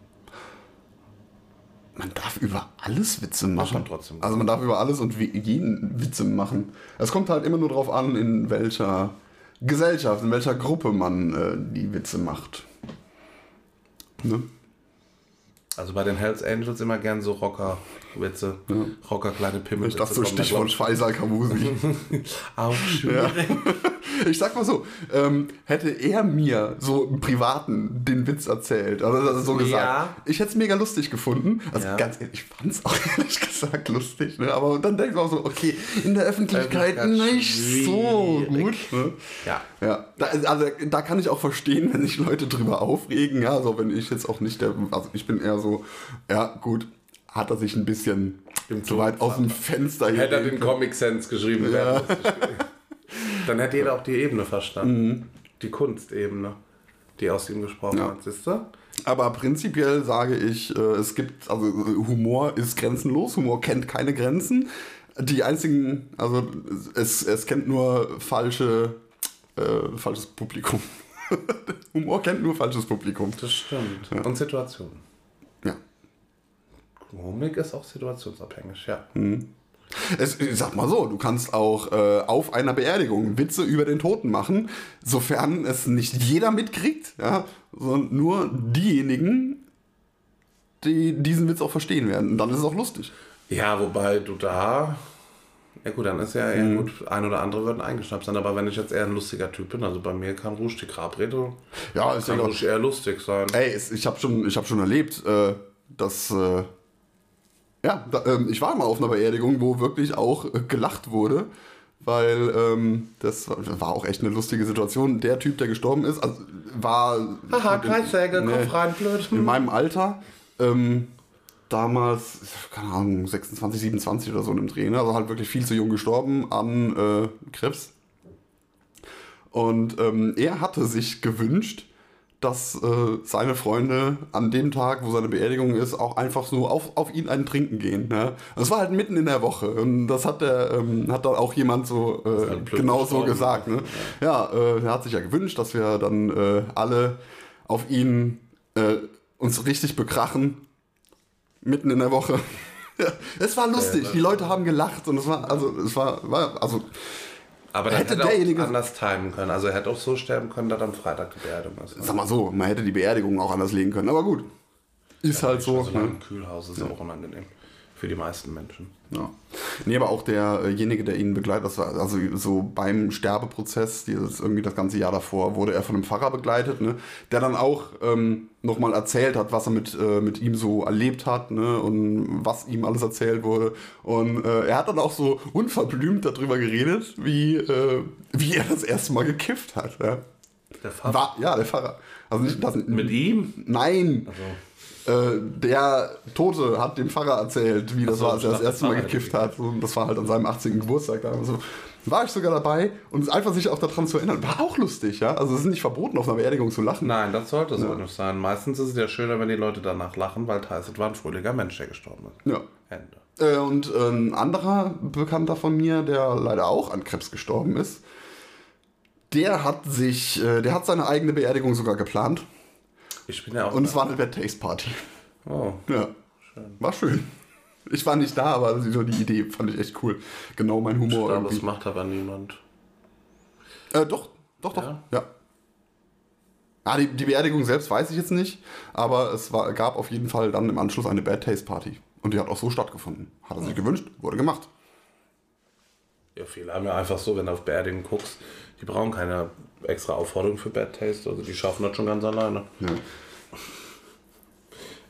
Man darf über alles Witze machen. trotzdem. Also man darf über alles und jeden Witze machen. Es kommt halt immer nur darauf an, in welcher Gesellschaft, in welcher Gruppe man äh, die Witze macht. Ne? also bei den Hells Angels immer gern so Rocker-Witze. Rocker kleine Pimmel. Ich dachte so Stichwort Faisal Kamusi. (laughs) Auch schwierig. Ich sag mal so, ähm, hätte er mir so im Privaten den Witz erzählt, also, also so gesagt, Ja. ich hätte es mega lustig gefunden. Also Ja. ganz ehrlich, ich fand es auch (laughs) ehrlich gesagt lustig, ne? aber dann denkst du auch so, okay, in der Öffentlichkeit nicht so schwierig. gut. Ne? Ja. Ja, da, also da kann ich auch verstehen, wenn sich Leute drüber aufregen. Ja, so wenn ich jetzt auch nicht der, also ich bin eher so, ja gut, hat er sich ein bisschen Im zu weit aus dem Fenster Hätte er den Comic Sense geschrieben, gewesen. Dann hätte jeder auch die Ebene verstanden. Die Kunstebene, die aus ihm gesprochen Ja. hat, siehst du? Aber prinzipiell sage ich, äh, es gibt, also Humor ist grenzenlos, Humor kennt keine Grenzen. Die einzigen, also es, es kennt nur falsche, äh, falsches Publikum. (laughs) Humor kennt nur falsches Publikum. Das stimmt. Und Situationen. Komik ist auch situationsabhängig, ja. Es, ich sag mal so, du kannst auch äh, auf einer Beerdigung Witze über den Toten machen, sofern es nicht jeder mitkriegt, ja, sondern nur diejenigen, die diesen Witz auch verstehen werden. Und dann ist es auch lustig. Ja, wobei du da. Ja gut, dann ist ja eher gut, ein oder andere würden eingeschnappt sein, aber wenn ich jetzt eher ein lustiger Typ bin, also bei mir kann Rouge die Grabrede, Ja, ist ja kann Rouge eher lustig sein. Ey, ich habe schon, ich hab schon erlebt, äh, dass. Äh, ja, da, ähm, ich war mal auf einer Beerdigung, wo wirklich auch äh, gelacht wurde, weil ähm, das war, auch echt eine lustige Situation. Der Typ, der gestorben ist, also, war. Haha, Kreissäge, Nee. Kopf rein, blöd. in meinem Alter. Ähm, damals, keine Ahnung, 26, 27 oder so in dem Dreh. Ne? Also halt wirklich viel zu jung gestorben an äh, Krebs. Und ähm, er hatte sich gewünscht, dass äh, seine Freunde an dem Tag, wo seine Beerdigung ist, auch einfach so auf, auf ihn einen trinken gehen. Ne? Das war halt mitten in der Woche und das hat der ähm, hat dann auch jemand so äh, halt genau so gesagt. Ne? Ja, äh, er hat sich ja gewünscht, dass wir dann äh, alle auf ihn äh, uns richtig bekrachen mitten in der Woche. (laughs) Es war lustig, die Leute haben gelacht und es war also es war, war also Aber dann Hätte hätte, er derjenige- auch anders timen können. Also er hätte auch so sterben können, dass am Freitag die Beerdigung ist. sag mal so, man hätte die Beerdigung auch anders legen können, aber gut. Ist halt so. Also lange Ne? im Kühlhaus ist auch unangenehm. Für die meisten Menschen. Ja. Nee, aber auch derjenige, der ihn begleitet, das war also so beim Sterbeprozess, dieses, irgendwie das ganze Jahr davor, wurde er von einem Pfarrer begleitet, ne, der dann auch ähm, nochmal erzählt hat, was er mit, äh, mit ihm so erlebt hat ne, und was ihm alles erzählt wurde. Und äh, er hat dann auch so unverblümt darüber geredet, wie, äh, wie er das erste Mal gekifft hat. Ja, Der Pfarrer. war, ja der Pfarrer. Also nicht das, Mit ihm? Nein, Also, der Tote hat dem Pfarrer erzählt, wie das so, war, als er das erste Mal Pfarrer gekifft hat. Und das war halt an seinem 18. Geburtstag. Da so, war ich sogar dabei und einfach sich auch daran zu erinnern, war auch lustig, ja. Also es ist nicht verboten, auf einer Beerdigung zu lachen. nein, das sollte so nicht sein. Meistens ist es ja schöner, wenn die Leute danach lachen, weil es heißt, es war ein fröhlicher Mensch, der gestorben ist. Ja. Ende. Äh, und äh, ein anderer Bekannter von mir, der leider auch an Krebs gestorben ist, der hat sich, äh, der hat seine eigene Beerdigung sogar geplant. Ich bin ja auch. Und es war eine Bad Taste Party. oh, Ja. War schön. Ich war nicht da, aber so die Idee fand ich echt cool. Genau mein Humor glaube, irgendwie. das macht aber niemand. Äh, doch, doch, doch. Ja. ja. Ah, die, die Beerdigung selbst weiß ich jetzt nicht, aber es war, gab auf jeden Fall dann im Anschluss eine Bad Taste Party. Und die hat auch so stattgefunden. Hat er sich gewünscht, wurde gemacht. Ja, viele haben ja einfach so, wenn du auf Beerdigung guckst, die brauchen keine extra Aufforderung für Bad Taste. Also die schaffen das schon ganz alleine. Ja.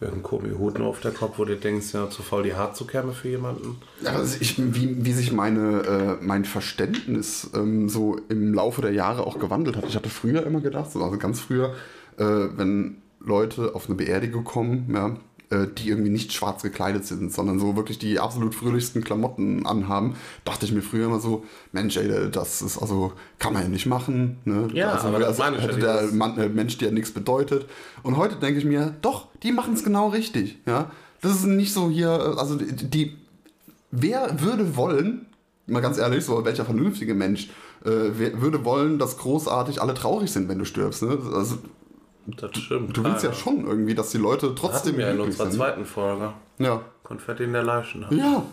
Irgendein komischer Hut nur auf der Kopf, wo du denkst, ja, zu faul die Haare zu käme für jemanden. Also ich, wie, wie sich meine, äh, mein Verständnis ähm, so im Laufe der Jahre auch gewandelt hat. Ich hatte früher immer gedacht, also ganz früher, äh, wenn Leute auf eine Beerdigung kommen, ja, äh, die irgendwie nicht schwarz gekleidet sind, sondern so wirklich die absolut fröhlichsten Klamotten anhaben, dachte ich mir früher immer so, Mensch, ey, das ist also, kann man ja nicht machen. Ne? Ja, also, aber das also, hätte der Mann, äh, Mensch, der nichts bedeutet. Und heute denke ich mir, doch, die machen es genau richtig. Ja? Das ist nicht so hier, also die, wer würde wollen, mal ganz ehrlich, so welcher vernünftige Mensch, äh, würde wollen, dass großartig alle traurig sind, wenn du stirbst. Ne? Also das stimmt. Du willst ja schon irgendwie, dass die Leute trotzdem. wir in unserer sind. zweiten Folge. Ja. Konfetti in der Leichen. Ja.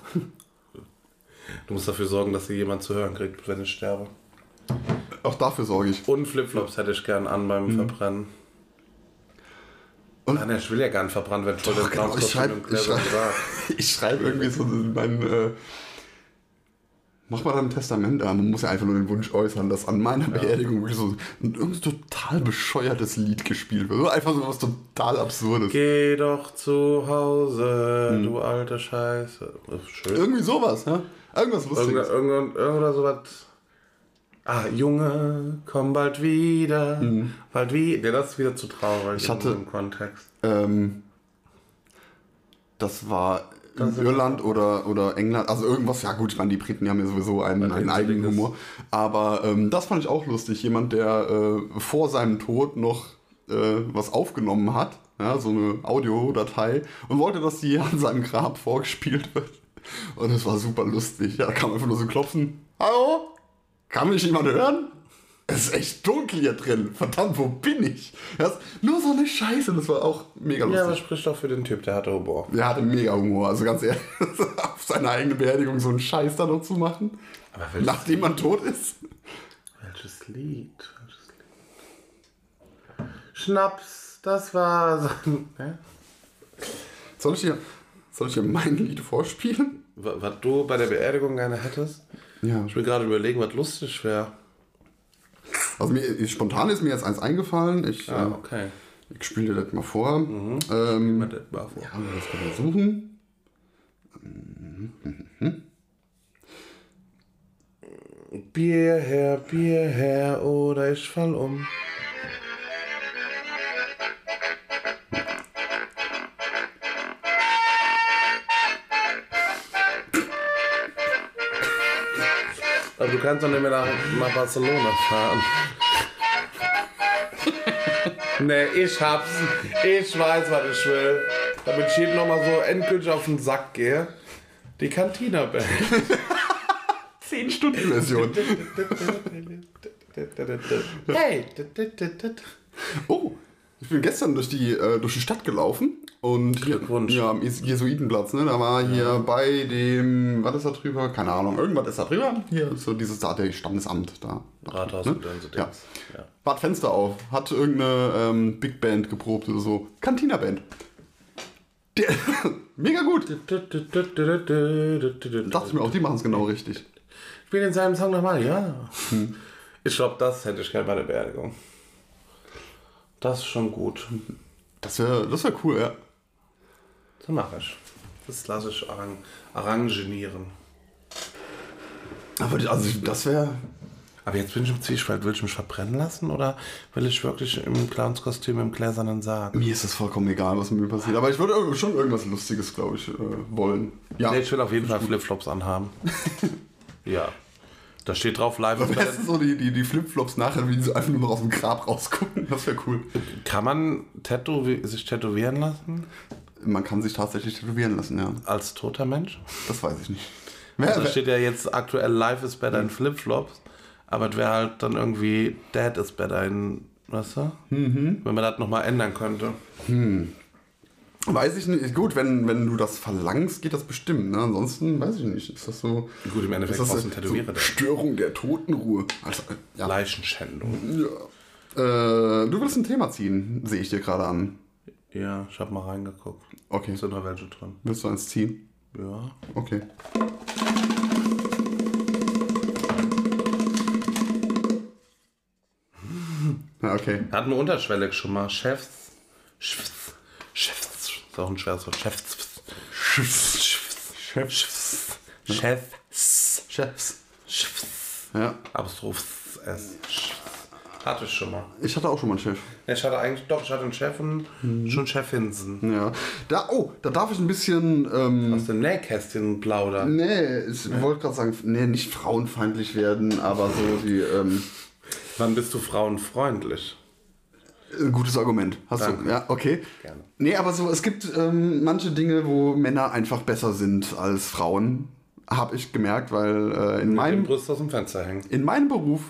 Du musst dafür sorgen, dass sie jemand zu hören kriegt, wenn ich sterbe. Auch dafür sorge ich. Und Flipflops hätte ich gern an beim mhm. Verbrennen. Und Nein, ich will ja gar nicht verbrannt werden. Doch, genau, ich schreibe schreib, (laughs) schreib irgendwie so mein, äh, Mach mal ein Testament an. Man muss ja einfach nur den Wunsch äußern, dass an meiner. Beerdigung wirklich so ein irgendein total bescheuertes Lied gespielt wird. Einfach so was total Absurdes. Geh doch zu Hause, hm. du alte Scheiße. Schön. Irgendwie sowas, ja? Irgendwas Lustiges. Irgend, irgend, sowas. Ah, Junge, komm bald wieder. Mhm. Bald wieder. Ja, das ist wieder zu traurig ich hatte, im Kontext. Ähm, das war in Irland oder, oder England, also irgendwas, ja gut, ich meine, die Briten haben ja sowieso einen, einen eigenen Humor. Aber ähm, das fand ich auch lustig. Jemand, der äh, vor seinem Tod noch äh, was aufgenommen hat, ja, so eine Audiodatei, und wollte, dass die an seinem Grab (laughs) vorgespielt wird. Und es war super lustig. Ja, da kam einfach nur so klopfen. Hallo? Kann mich jemand hören? Es ist echt dunkel hier drin. Verdammt, wo bin ich? Das nur so eine Scheiße. Das war auch mega lustig. Ja, aber spricht doch für den Typ, der hatte Humor. Der hatte mega Humor. Also ganz ehrlich, (laughs) auf seine eigene Beerdigung so einen Scheiß da noch zu machen. nachdem man tot ist. Welches Lied? Welches Lied? Schnaps, das war so. Soll ich dir, soll ich dir mein Lied vorspielen? Was du bei der Beerdigung gerne hättest? Ja. Ich will gerade überlegen, was lustig wäre. Also mir, spontan ist mir jetzt eins eingefallen. Ich, ah, okay. ich spiele dir das mal vor. Mhm. Ähm, mal das mal vor. Ja, das können wir suchen. Mhm. Bier her, Bier her, oder ich fall um. Aber du kannst doch nicht mehr nach, nach Barcelona fahren. nee, ich hab's. Ich weiß, was ich will. Damit ich jedem nochmal so endgültig auf den Sack gehe. Die Cantina-Band. 10 Stunden Version. hey. Oh, ich bin gestern durch die, äh, durch die Stadt gelaufen und hier, ja, am Jesuitenplatz, ne? Da war hier ja. bei dem, was ist da drüber? Keine Ahnung, irgendwas ist da drüber. Hier so dieses da, der Standesamt da. Rathaus ne? und so ja. ja. War Fenster auf, hat irgendeine ähm, Big Band geprobt oder so. Cantina Band. Der, (laughs) mega gut. Dachte ich mir auch, die machen es genau richtig. Spiel den seinem Song nochmal, ja. Hm. Ich glaube, das hätte ich gerne bei der Beerdigung. Das ist schon gut. Das wäre das wär cool, ja. So mache ich. Das lasse ich arrang arrangieren. Aber also das wäre. Aber jetzt bin ich im Zwiespalt. Will ich mich verbrennen lassen oder will ich wirklich im Clownskostüm im gläsernen Sarg? Mir ist es vollkommen egal, was mit mir passiert. Aber ich würde schon irgendwas Lustiges, glaube ich, äh, wollen. Ja. Nee, ich will auf jeden Fall Flipflops anhaben. (laughs) ja. Da steht drauf live. Am besten so die, die, die Flipflops nachher, wie sie einfach nur noch aus dem Grab rausgucken. Das wäre cool. Kann man tätow sich tätowieren lassen? Man kann sich tatsächlich tätowieren lassen, ja. Als toter Mensch? Das weiß ich nicht. Also da steht ja jetzt aktuell Life is better in Flipflops, aber es wäre halt dann irgendwie Dad is better in, weißt du? Mhm. Wenn man das nochmal ändern könnte. Hm. Weiß ich nicht. Gut, wenn, wenn du das verlangst, geht das bestimmt. Ne? Ansonsten weiß ich nicht. Ist das so. Gut, im Endeffekt ist das einen Tätowierer. so Störung der Totenruhe. Also, ja. Leichenschändung. ja. Äh, du willst ein Thema ziehen, sehe ich dir gerade an. Ja, ich habe mal reingeguckt. Okay. Sind noch welche drin? Willst du eins ziehen? Ja. Okay. (laughs) Ja, okay. Hatten wir unterschwellig schon mal. Chefs. Chefs. Chefs. Ist auch ein schweres Wort. Chefs. Chefs. Chefs. Chefs. Chefs. Chefs. Ja. Apostroph S. Hatte ich schon mal. Ich hatte auch schon mal einen Chef. Ja, Ich hatte eigentlich, doch, ich hatte einen Chef und schon Chefinsen. Ja. Da, oh, da darf ich ein bisschen. Ähm, Aus dem Nähkästchen plaudern. nee, ich wollte gerade sagen, nee, nicht frauenfeindlich werden, aber so die. Ähm, Wann bist du frauenfreundlich? Ein gutes Argument. Hast Danke. du? Ja, okay. Gerne. Nee, aber so, es gibt ähm, manche Dinge, wo Männer einfach besser sind als Frauen. Habe ich gemerkt, weil äh, in, Mit meinem, Brust aus dem Fenster hängen. in meinem Beruf,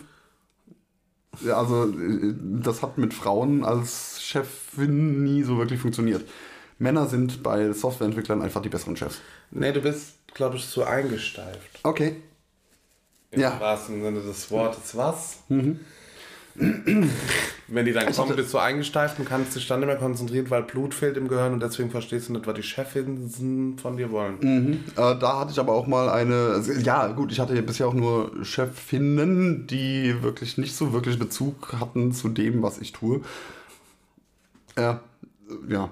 ja, also äh, das hat mit Frauen als Chefin nie so wirklich funktioniert. Männer sind bei Softwareentwicklern einfach die besseren Chefs. Nee, du bist, glaube ich, zu eingesteift. Okay. Im Ja. wahrsten Sinne des Wortes. Was? Wenn die dann kommen, bist du eingesteift und kannst dich dann nicht mehr konzentrieren, weil Blut fehlt im Gehirn und deswegen verstehst du nicht, was die Chefinnen von dir wollen. Äh, da hatte ich aber auch mal eine, also, ja gut, ich hatte bisher auch nur Chefinnen, die wirklich nicht so wirklich Bezug hatten zu dem, was ich tue. Ja, äh, ja.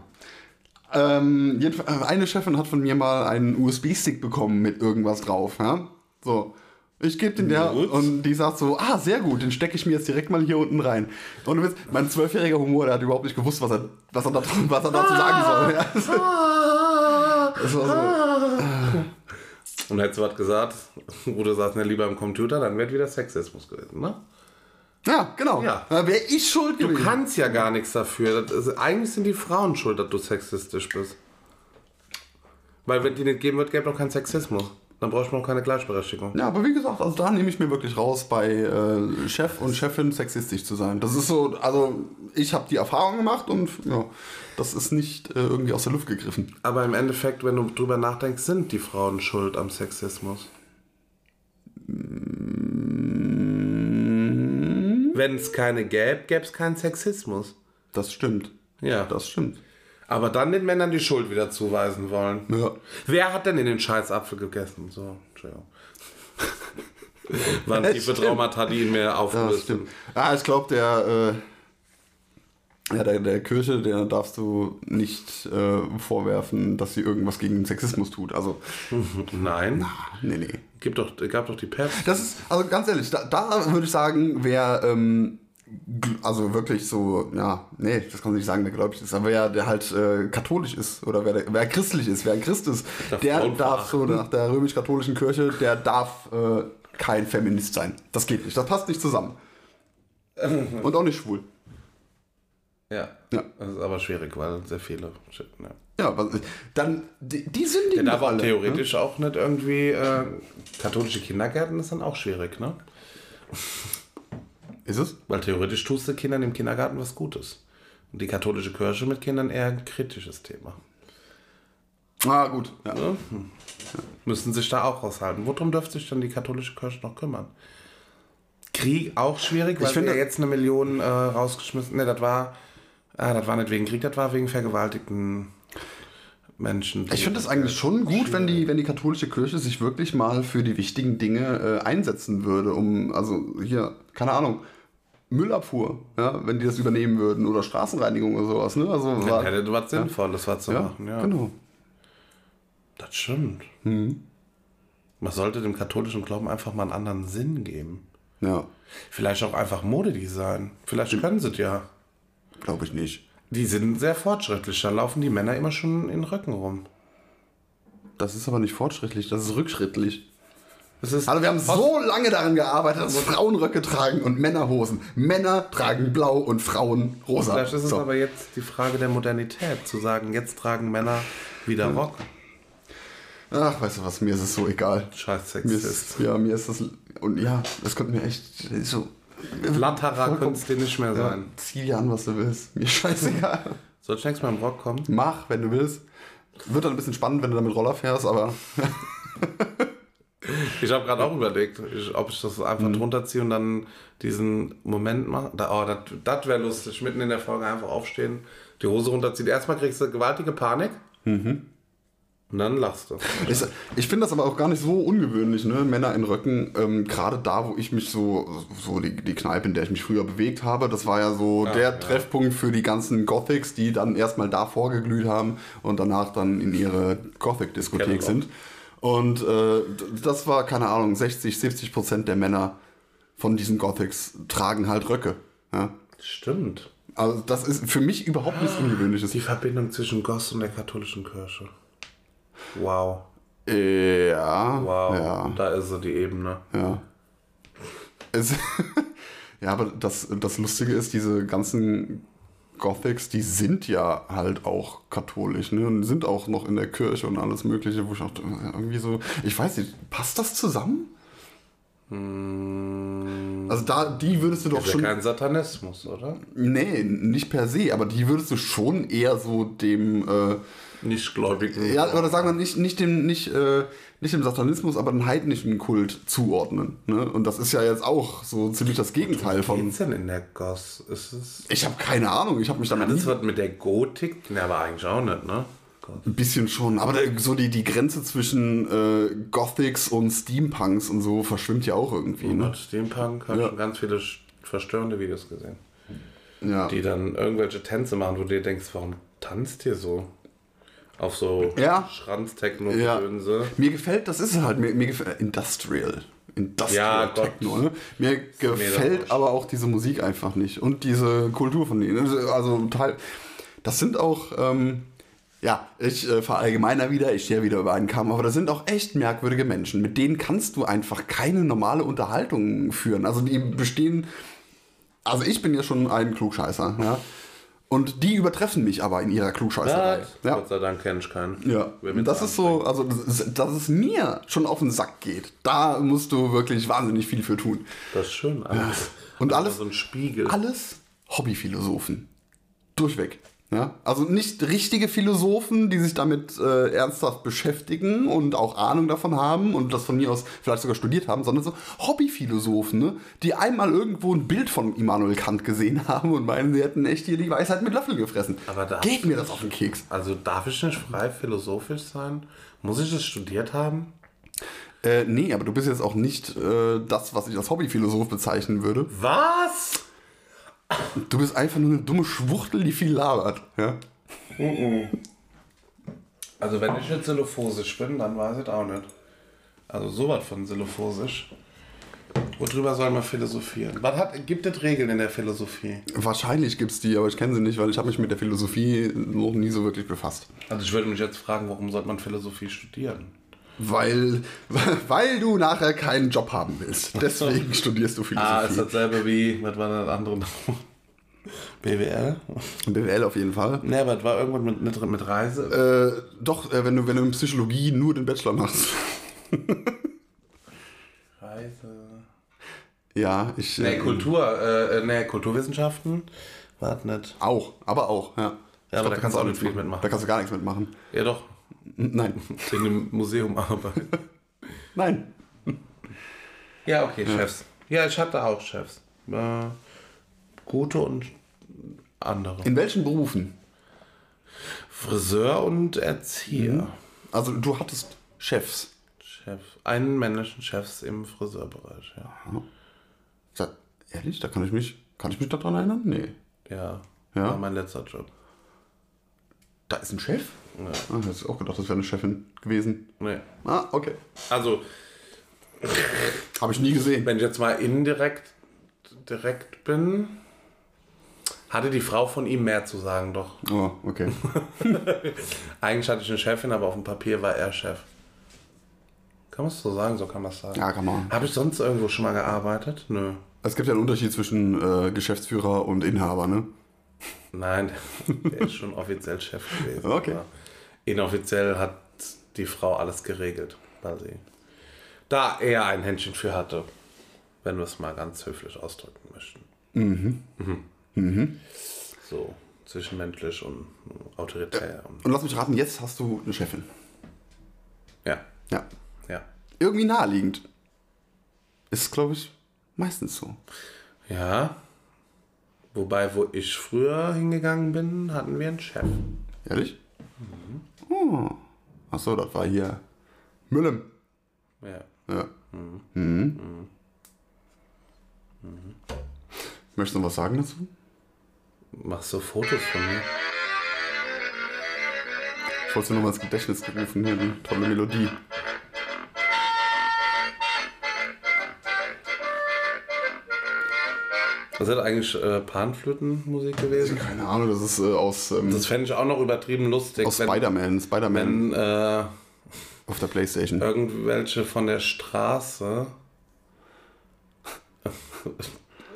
Ähm, äh, eine Chefin hat von mir mal einen USB-Stick bekommen mit irgendwas drauf. Ja? So. Ich gebe den der Gut. und die sagt so, ah, sehr gut, den stecke ich mir jetzt direkt mal hier unten rein. Und du mein zwölfjähriger Humor, der hat überhaupt nicht gewusst, was er, was er, da, was er dazu sagen soll. (laughs) Ja. Das war so, Und hättest du was gesagt, wo du sagst, ne, lieber im Computer, dann wäre wieder Sexismus gewesen, ne? Ja, genau. Ja. Da wäre ich schuld Du gewesen. kannst ja gar nichts dafür. Ist, eigentlich sind die Frauen schuld, dass du sexistisch bist. Weil wenn die nicht geben wird, gäbe doch keinen Sexismus. Dann brauchst du auch keine Gleichberechtigung. Ja, aber wie gesagt, also da nehme ich mir wirklich raus, bei äh, Chef und Chefin sexistisch zu sein. Das ist so, also ich habe die Erfahrung gemacht und ja, das ist nicht äh, irgendwie aus der Luft gegriffen. Aber im Endeffekt, wenn du drüber nachdenkst, sind die Frauen schuld am Sexismus. Wenn es keine gäbe, gäbe es keinen Sexismus. Das stimmt. Ja. Das stimmt. Aber dann den Männern die Schuld wieder zuweisen wollen. Ja. Wer hat denn in den Scheißapfel gegessen? So, Entschuldigung. Waren tiefe. Traumata, die ihn mir Ja, aufgelöst stimmt. Ah, ich glaube, der, äh, ja, der, der Kirche, der darfst du nicht äh, vorwerfen, dass sie irgendwas gegen den Sexismus tut. Also, (laughs) Nein. nee, nee. Gibt doch, gab doch die Päpste. Das ist, also ganz ehrlich, da, da würde ich sagen, wer, ähm, also wirklich so, ja, nee, das kann man nicht sagen, wer gläubig ist, aber wer, der halt äh, katholisch ist oder wer, der- wer christlich ist, wer ein Christ ist, Darf der darf so nach der römisch-katholischen Kirche, der darf äh, kein Feminist sein. Das geht nicht, das passt nicht zusammen. (clears throat) Und auch nicht schwul. Ja. Ja. Das ist aber schwierig, weil sehr viele. Ja. Ja, was, dann, die, die sind die Der darf auch alle, ne? theoretisch auch nicht irgendwie. Äh, katholische Kindergärten ist dann auch schwierig, ne? Ist es? Weil theoretisch tust du Kindern im Kindergarten was Gutes. Und die katholische Kirche mit Kindern eher ein kritisches Thema. Ah, gut. Ja. Ne? Hm. Müssen sich da auch raushalten. Worum dürfte sich dann die katholische Kirche noch kümmern? Krieg auch schwierig, weil Ich finde- jetzt eine Million äh, rausgeschmissen. Ne, das war. Ah, das war nicht wegen Krieg, das war wegen vergewaltigten Menschen. Ich finde es eigentlich schon gut, wenn die, wenn die katholische Kirche sich wirklich mal für die wichtigen Dinge äh, einsetzen würde, um, also hier, keine Ahnung, Müllabfuhr, ja, wenn die das übernehmen würden oder Straßenreinigung oder sowas, ne? Also, Dann war, hätte was Sinnvolles was zu ja, machen, ja. genau. Das stimmt. Man sollte dem katholischen Glauben einfach mal einen anderen Sinn geben. Ja, Vielleicht auch einfach Modedesign. Vielleicht können sie es ja. glaube ich nicht. Die sind sehr fortschrittlich. Da laufen die Männer immer schon in den Röcken rum. Das ist aber nicht fortschrittlich, das ist rückschrittlich. Das ist Also wir haben so lange daran gearbeitet, dass Frauen Röcke tragen und Männer Hosen. Männer tragen blau und Frauen rosa. Vielleicht ist es So. aber jetzt die Frage der Modernität, zu sagen, jetzt tragen Männer wieder Rock. Ach, weißt du was, mir ist es so egal. Scheiß Mir Sexist. ist, ja, mir ist das, und ja, das könnte mir echt so... Flatterer Vollkommen- könnte es dir nicht mehr Ja, sein. zieh dir an, was du willst. Mir scheißegal. Soll ich nächstes Mal im Rock kommen? Mach, wenn du willst. Wird dann ein bisschen spannend, wenn du damit Roller fährst, aber (laughs) Ich habe gerade auch überlegt, ich, ob ich das einfach drunter ziehe und dann diesen Moment mache. Da, oh, das wäre lustig. Mitten in der Folge einfach aufstehen, die Hose runterziehen. Erstmal kriegst du gewaltige Panik. Und dann lachst du. ich, ich finde das aber auch gar nicht so ungewöhnlich, ne? Männer in Röcken. Ähm, Gerade da, wo ich mich so, so die, die Kneipe, in der ich mich früher bewegt habe, das war ja so der ja. Treffpunkt für die ganzen Gothics, die dann erstmal da vorgeglüht haben und danach dann in ihre Gothic-Diskothek sind. Und äh, das war, keine Ahnung, 60, 70 Prozent der Männer von diesen Gothics tragen halt Röcke. Ja? Stimmt. Also das ist für mich überhaupt nichts Ungewöhnliches. Die Verbindung zwischen Goss und der katholischen Kirche. Wow. Äh, Ja, Wow. ja, Da ist so die Ebene. ja. Es, (laughs) ja, aber das, das Lustige ist, diese ganzen Gothics, die sind ja halt auch katholisch, ne? Und sind auch noch in der Kirche und alles Mögliche, wo ich auch irgendwie so, ich weiß nicht, passt das zusammen? Also da, die würdest du doch Ist ja schon. kein Satanismus, oder? Nee, nicht per se, aber die würdest du schon eher so dem. Äh, Nichtgläubigen. ja, oder sagen wir nicht, nicht dem, nicht, äh, nicht dem Satanismus, aber dem heidnischen Kult zuordnen. Ne? Und das ist ja jetzt auch so ziemlich das Gegenteil von. geht's denn in der Goss? Ist es. Ich habe keine Ahnung, ich habe mich damit Das wird mit der Gotik. Ne, aber eigentlich auch nicht, ne? Ein bisschen schon, aber so die, die Grenze zwischen äh, Gothics und Steampunks und so verschwimmt ja auch irgendwie. Ne? Steampunk habe Ja. ich schon ganz viele verstörende Videos gesehen. Ja. Die dann irgendwelche Tänze machen, wo du dir denkst, warum tanzt ihr so? Auf so Ja. Schranztechno-Gedönse. Mir gefällt, das ist es halt, mir, mir gefällt Industrial. Industrial Ja. Techno. Ne? Mir gefällt aber auch diese Musik einfach nicht. Und diese Kultur von denen. Also- Also Teil. Das sind auch. Ähm, ja, ich äh, verallgemeiner wieder, ich stehe wieder über einen Kamm, aber das sind auch echt merkwürdige Menschen. Mit denen kannst du einfach keine normale Unterhaltung führen. Also die bestehen. Also ich bin ja schon ein Klugscheißer, ja. Und die übertreffen mich aber in ihrer Klugscheißerei. Ja. Gott sei Dank kenne ich keinen. Ja, mit das ist so, also das- dass es mir schon auf den Sack geht. Da musst du wirklich wahnsinnig viel für tun. Das ist schön. Alles. Und alles- So ein Spiegel. Alles Hobbyphilosophen. Durchweg. Ja? Also nicht richtige Philosophen, die sich damit äh, ernsthaft beschäftigen und auch Ahnung davon haben und das von mir aus vielleicht sogar studiert haben, sondern so Hobbyphilosophen, ne? die einmal irgendwo ein Bild von Immanuel Kant gesehen (laughs) haben und meinen, sie hätten echt hier die Weisheit mit Löffel gefressen. Aber da- Geht mir das auf den Keks. Also darf ich nicht frei philosophisch sein? Muss ich das studiert haben? Äh, nee, aber du bist jetzt auch nicht äh, das, was ich als Hobbyphilosoph bezeichnen würde. Was? Du bist einfach nur eine dumme Schwuchtel, die viel labert. Ja? Also wenn ich jetzt silophosisch bin, dann weiß ich auch nicht. Also sowas von silophosisch. Worüber soll man philosophieren? Was hat, gibt es Regeln in der Philosophie? Wahrscheinlich gibt es die, aber ich kenne sie nicht, weil ich habe mich mit der Philosophie noch nie so wirklich befasst. Also ich würde mich jetzt fragen, warum sollte man Philosophie studieren? Weil, (laughs) weil du nachher keinen Job haben willst. (laughs) Deswegen studierst du Ah, ist Philosophie. dasselbe wie, was war das andere? (laughs) BWL? BWL auf jeden Fall. Ne, aber das war irgendwas mit, mit, mit Reise. Äh, doch, äh, wenn, du, wenn du in Psychologie nur den Bachelor machst. Reise. Ja, ich. Ne, Kultur, äh, ne, Kulturwissenschaften. Warte nicht. Auch, aber auch, ja. Ich aber da da kannst du auch nichts nicht viel mitmachen. Da kannst du gar nichts mitmachen. Ja doch, Nein. in einem Museum arbeiten. Nein. Ja, okay, Chefs. Ja, ich hatte auch Chefs. Äh, gute und andere. In welchen Berufen? Friseur und Erzieher. Also du hattest Chefs. Chef. Einen männlichen Chefs im Friseurbereich, ja. Sag, ehrlich, da kann ich mich, kann ich mich daran erinnern? Nee. Ja. Ja? War mein letzter Job. Da ist ein Chef? Ja. Ah, ich hätte auch gedacht, das wäre eine Chefin gewesen. Nee. Ah, okay. Also, Habe ich nie gesehen. wenn ich jetzt mal indirekt direkt bin, hatte die Frau von ihm mehr zu sagen, doch. Oh, okay. (laughs) Eigentlich hatte ich eine Chefin, aber auf dem Papier war er Chef. Kann man es so sagen? So kann man es sagen. Ja, kann man. Habe ich sonst irgendwo schon mal gearbeitet? Nö. Es gibt ja einen Unterschied zwischen äh, Geschäftsführer und Inhaber, ne? Nein, der ist schon offiziell Chef gewesen. Okay. Inoffiziell hat die Frau alles geregelt, weil sie da er ein Händchen für hatte, wenn wir es mal ganz höflich ausdrücken möchten. Mhm. Mhm. So. zwischenmenschlich und autoritär. Und, Und lass mich raten, jetzt hast du eine Chefin. ja, Ja. ja. Irgendwie naheliegend. Ist, glaube ich, meistens so. Ja. Wobei, wo ich früher hingegangen bin, hatten wir einen Chef. Ehrlich? Oh. Achso, das war hier Müllem. Ja. Ja. Mhm. Möchtest du noch was sagen dazu? Machst du Fotos von mir? Ich wollte dir nochmal ins Gedächtnis gerufen, hier die tolle Melodie. Das ist eigentlich äh, Panflötenmusik gewesen. Keine Ahnung, das ist äh, aus, ähm, Das fände ich auch noch übertrieben lustig, aus Spider-Man. Spider-Man äh, auf der Playstation. irgendwelche von der Straße (laughs)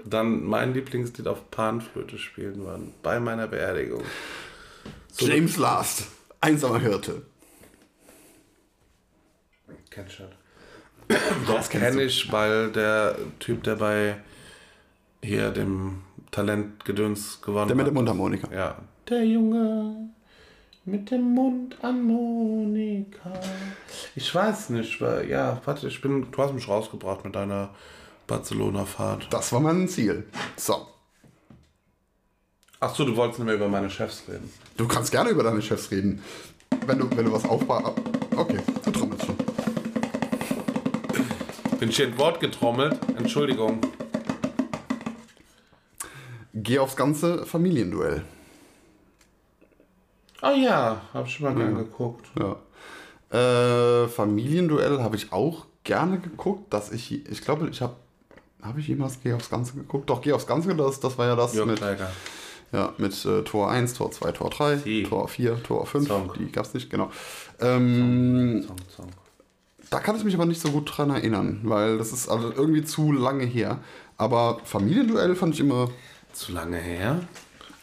dann mein Lieblingslied auf Panflöte spielen würden. Bei meiner Beerdigung. James Last, einsamer Hirte. Kennst du das? Das kenne ich, weil der Typ, der bei hier dem Talentgedöns gewonnen Der mit der. Mundharmonika. Ja. Der Junge mit dem Mundharmonika. Ich weiß nicht, weil, ja, warte, ich bin, du hast mich rausgebracht mit deiner Barcelona-Fahrt. Das war mein Ziel. So. Ach so, du wolltest nicht mehr über meine Chefs reden. Du kannst gerne über deine Chefs reden. Wenn du, wenn du was aufbaust. Okay, du trommelst schon. Bin ich hier in Wort getrommelt? Entschuldigung. Geh aufs ganze Familienduell. Oh ja, hab ich schon mal gern geguckt. Ja. Äh, Familienduell habe ich auch gerne geguckt, dass ich, ich glaube, ich habe, habe ich jemals Geh aufs Ganze geguckt? Doch, Geh aufs Ganze, das, das war ja das Jörg mit, ja, mit äh, Tor 1, Tor 2, Tor 3, Die. Tor 4, Tor 5, Song. die gab es nicht, genau. Ähm, Song, Song. da kann ich mich aber nicht so gut dran erinnern, weil das ist also irgendwie zu lange her. Aber Familienduell fand ich immer, Zu lange her.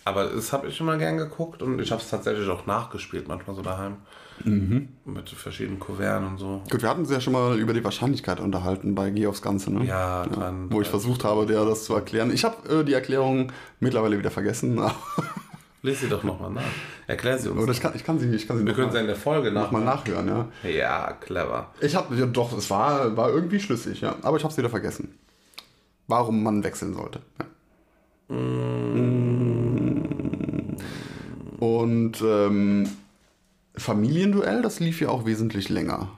Aber das habe ich immer gern geguckt und ich habe es tatsächlich auch nachgespielt, manchmal so daheim. Mit verschiedenen Kuverten und so. gut, wir hatten uns ja schon mal über die Wahrscheinlichkeit unterhalten bei Geh aufs Ganze, ne? Ja, dann. wo ich versucht habe, dir das zu erklären. Ich habe äh, die Erklärung mittlerweile wieder vergessen. (laughs) Lies sie doch nochmal nach. Erklär sie uns. Oder ich kann, ich kann sie, ich kann sie Wir können sie in der Folge noch mal nach. nachhören, ja. Ja, clever. Ich habe ja, doch, es war, war irgendwie schlüssig, ja. Aber ich habe es wieder vergessen. Warum man wechseln sollte. Ja. Und ähm, Familienduell, das lief ja auch wesentlich länger.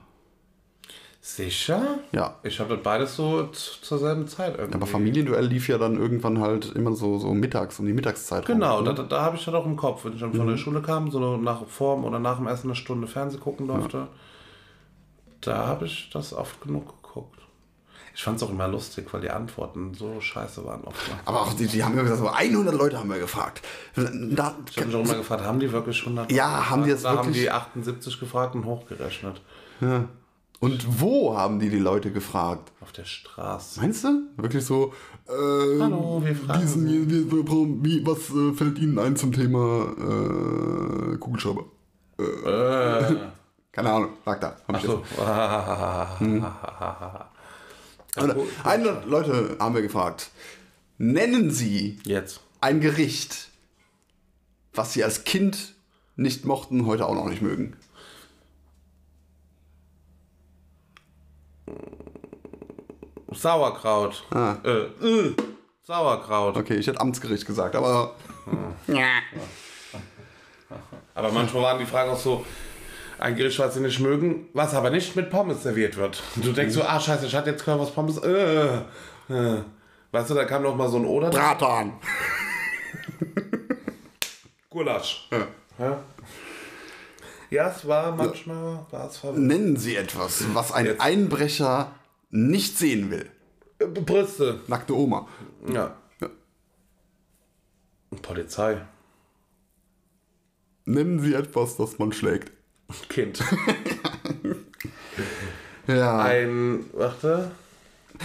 Sicher? Ja. Ich habe das beides so zur selben Zeit irgendwie. Aber Familienduell lief ja dann irgendwann halt immer so, so mittags, um die Mittagszeit. rum, Genau, ne? da, da habe ich das auch im Kopf, wenn ich dann von Mhm. der Schule kam, so nach vorm oder nach dem Essen eine Stunde Fernsehen gucken durfte. Da habe ich das oft genug geguckt. Ich fand es auch immer lustig, weil die Antworten so scheiße waren oft. mal. Aber auch die, die haben ja gesagt, so 100 Leute haben wir gefragt. Da, Ich habe mich auch immer gefragt, haben die wirklich 100? Ja, haben die jetzt Da haben wirklich- die 78 gefragt und hochgerechnet. Und wo haben die die Leute gefragt? Auf der Straße. Meinst du? Wirklich so, äh, Hallo, wir fragen diesen, wir, wir brauchen, wie, was äh, fällt Ihnen ein zum Thema äh, Kugelschreiber? Äh, (laughs) Keine Ahnung, sag da. Hab ich so. jetzt. (laughs) Oder 100 Leute haben wir gefragt. Nennen Sie Jetzt. ein Gericht, was Sie als Kind nicht mochten, heute auch noch nicht mögen. Sauerkraut. Ah. Äh, äh, Sauerkraut. Okay, ich hätte Amtsgericht gesagt, aber Aber manchmal waren die Fragen auch so, ein Gericht, was sie nicht mögen, was aber nicht mit Pommes serviert wird. Und du denkst so, ah scheiße, ich hatte jetzt gehört, was Pommes, äh, äh. Weißt du, da kam noch mal so ein Oder. Bratan. (laughs) Gulasch. Ja. ja, es war manchmal, war es verwirrend. Nennen Sie etwas, was ein Jetzt. Einbrecher nicht sehen will. Äh, Brüste. Nackte Oma. Ja. Ja. Polizei. Nennen Sie etwas, das man schlägt. Kind. (laughs) Ja. Ein, warte,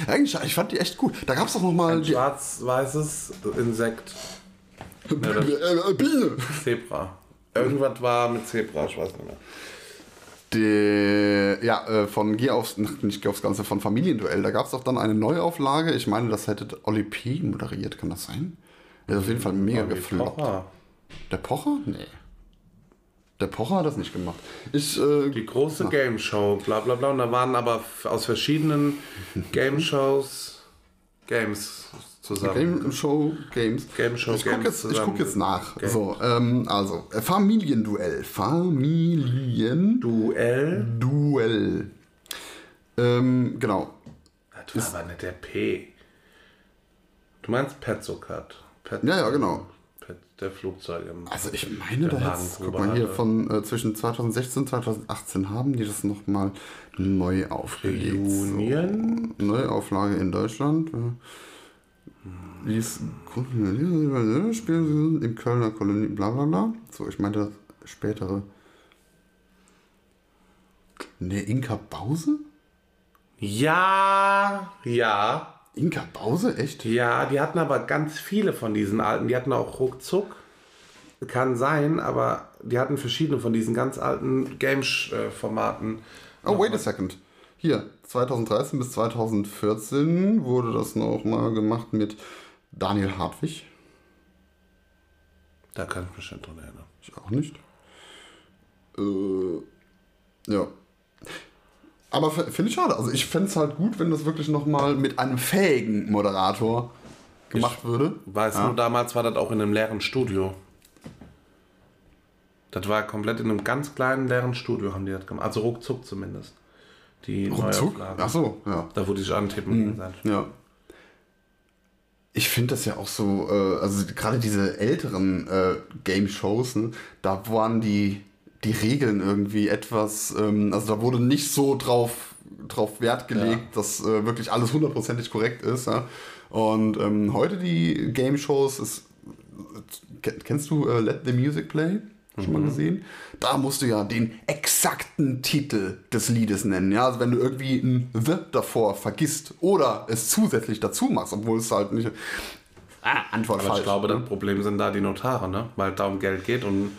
Eigentlich, ich fand die echt gut. Da gab es doch noch mal ein die schwarz-weißes Insekt. äh, äh, Biene. Zebra. Irgendwas war mit Zebra, ich weiß nicht mehr. Die, ja, äh, von Geh aufs, nicht Geh aufs Ganze, von Familienduell. Da gab es doch dann eine Neuauflage. Ich meine, das hätte Oli P. moderiert, kann das sein? Der ist auf jeden Fall mega Olli gefloppt. Pocher. Der Pocher? Nee. Der Pocher hat das nicht gemacht. Ich, äh, Die große Game Show, bla bla bla. Und da waren aber aus verschiedenen (laughs) Game Shows Games zusammen. Game Show Games. Game Show ich gucke Games jetzt, ich zusammen. guck jetzt nach. So, ähm, also, äh, Familienduell. Familienduell. Duell. Ähm, genau. Das war aber nicht der P. Du meinst Petzokat. Pet, Ja, ja, genau. Der Flugzeug im. Also ich meine, da hat's, guck mal hier, von äh, zwischen 2016 und 2018 haben die das nochmal neu aufgelegt. Union? So, Neuauflage in Deutschland. äh, Ließ Spiel im Kölner Kolonie, bla bla bla. So, ich meine das spätere. Ne, Inka Bause? Ja, ja. Inka Bause? Echt? Ja, die hatten aber ganz viele von diesen alten. Die hatten auch ruckzuck. Kann sein, aber die hatten verschiedene von diesen ganz alten Game-Formaten. Oh, wait a second. Hier, 2013 bis 2014 wurde das noch mal gemacht mit Daniel Hartwig. Da kann ich mich schon dran erinnern. Ich auch nicht. Äh, ja. Aber finde ich schade. Also ich fände es halt gut, wenn das wirklich nochmal mit einem fähigen Moderator gemacht würde. Weißt du, damals war das auch in einem leeren Studio. Das war komplett in einem ganz kleinen leeren Studio haben die das gemacht. Also ruckzuck zumindest. Die Ruckzuck? Ach so, ja. Da wurde ich antippen. gegenseitig. Ja. Ich finde das ja auch so, äh, also gerade diese älteren äh, Game-Shows, ne, da waren die, die Regeln irgendwie etwas, ähm, also da wurde nicht so drauf, drauf Wert gelegt, dass äh, wirklich alles hundertprozentig korrekt ist. Ja? Und ähm, heute die Game-Shows ist, Ken- kennst du äh, Let the Music Play? Schon mal gesehen? Da musst du ja den exakten Titel des Liedes nennen. Ja, also wenn du irgendwie ein The davor vergisst oder es zusätzlich dazu machst, obwohl es halt nicht. Ah, Antwort Aber falsch. ich glaube, ne? das Problem sind da die Notare, ne? Weil es da um Geld geht und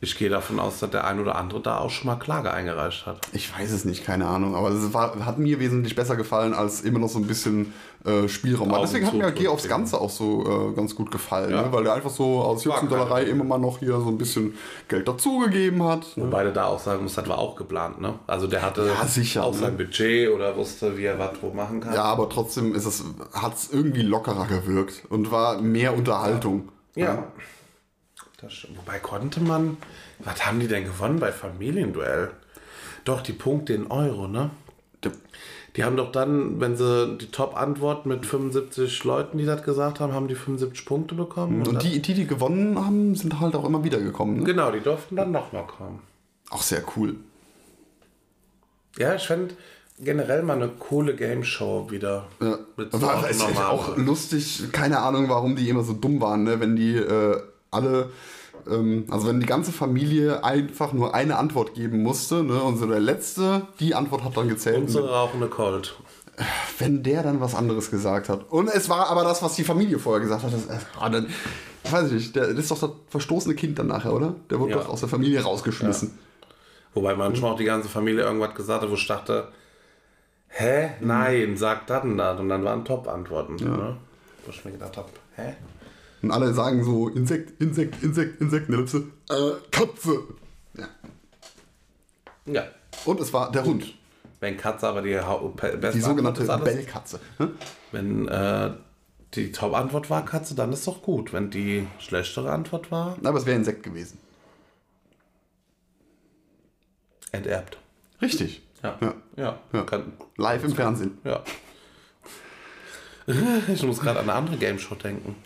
ich gehe davon aus, dass der ein oder andere da auch schon mal Klage eingereicht hat. Ich weiß es nicht, keine Ahnung. Aber es war, hat mir wesentlich besser gefallen als immer noch so ein bisschen äh, Spielraum. Augen Deswegen hat mir. Geh aufs Ganze auch so äh, ganz gut gefallen, Ja. ne? weil der einfach so aus Jux und War Dollerei keine- immer mal noch hier so ein bisschen Geld dazugegeben hat. Ne? Wobei du da auch sagen musst, das war auch geplant, ne? Also der hatte Ja, sicher, auch ne? sein Budget oder wusste, wie er was wo machen kann. Ja, aber trotzdem ist es, hat es irgendwie lockerer gewirkt und war mehr Unterhaltung. Ja. Das stimmt. Wobei konnte man. Was haben die denn gewonnen bei Familienduell? Doch, die Punkte in Euro, ne? Die haben doch dann, wenn sie die Top-Antwort mit 75 Leuten, die das gesagt haben, haben die 75 Punkte bekommen. Und die, die, die gewonnen haben, sind halt auch immer wieder gekommen. Ne? genau, die durften dann nochmal kommen. Auch sehr cool. Ja, ich fände generell mal eine coole Game Show wieder. Ja. Mit War so normalen- auch lustig, keine Ahnung, warum die immer so dumm waren, ne? wenn die äh, alle, ähm, also wenn die ganze Familie einfach nur eine Antwort geben musste ne? und so der Letzte, die Antwort hat dann gezählt. Unsere rauchende Colt. wenn der dann was anderes gesagt hat. Und es war aber das, was die Familie vorher gesagt hat. Das, ah, dann, weiß ich nicht, der, das ist doch das verstoßene Kind dann nachher, oder? Der wurde Ja. doch aus der Familie rausgeschmissen. Wobei manchmal auch die ganze Familie irgendwas gesagt hat, wo ich dachte, hä? Nein, sag das und das. Und dann waren Top-Antworten. Ne? Wo ich mir gedacht habe, hä? Und alle sagen so, Insekt, Insekt, Insekt, Insektenellipse, äh, Katze. Ja. Ja. Und es war der Hund, Wenn Katze aber die beste die sogenannte Bellkatze. Hm? Wenn äh, die Top-Antwort war Katze, dann ist doch gut. Wenn die schlechtere Antwort war, Aber es wäre Insekt gewesen. enterbt. Richtig. Ja. Ja. Ja. Ja. Kann, Live im Fernsehen. ja. (laughs) Ich muss gerade an eine andere Game Show denken.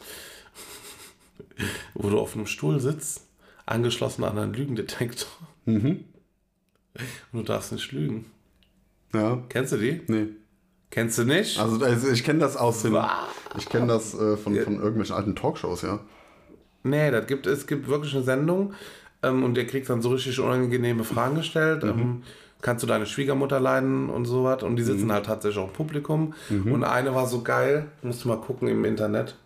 (laughs) Wo du auf einem Stuhl sitzt, angeschlossen an einen Lügendetektor. Mhm. Und du darfst nicht lügen. Ja. Kennst du die? Nee. Kennst du nicht? Also, also ich kenne das aus den. Ich kenne das äh, von, von irgendwelchen alten Talkshows, ja. Nee, das gibt, es gibt wirklich eine Sendung ähm, und der kriegt dann so richtig unangenehme Fragen gestellt. Ähm, kannst du deine Schwiegermutter leiden und sowas? Und die sitzen halt tatsächlich auch im Publikum. Und eine war so geil, musst du mal gucken im Internet.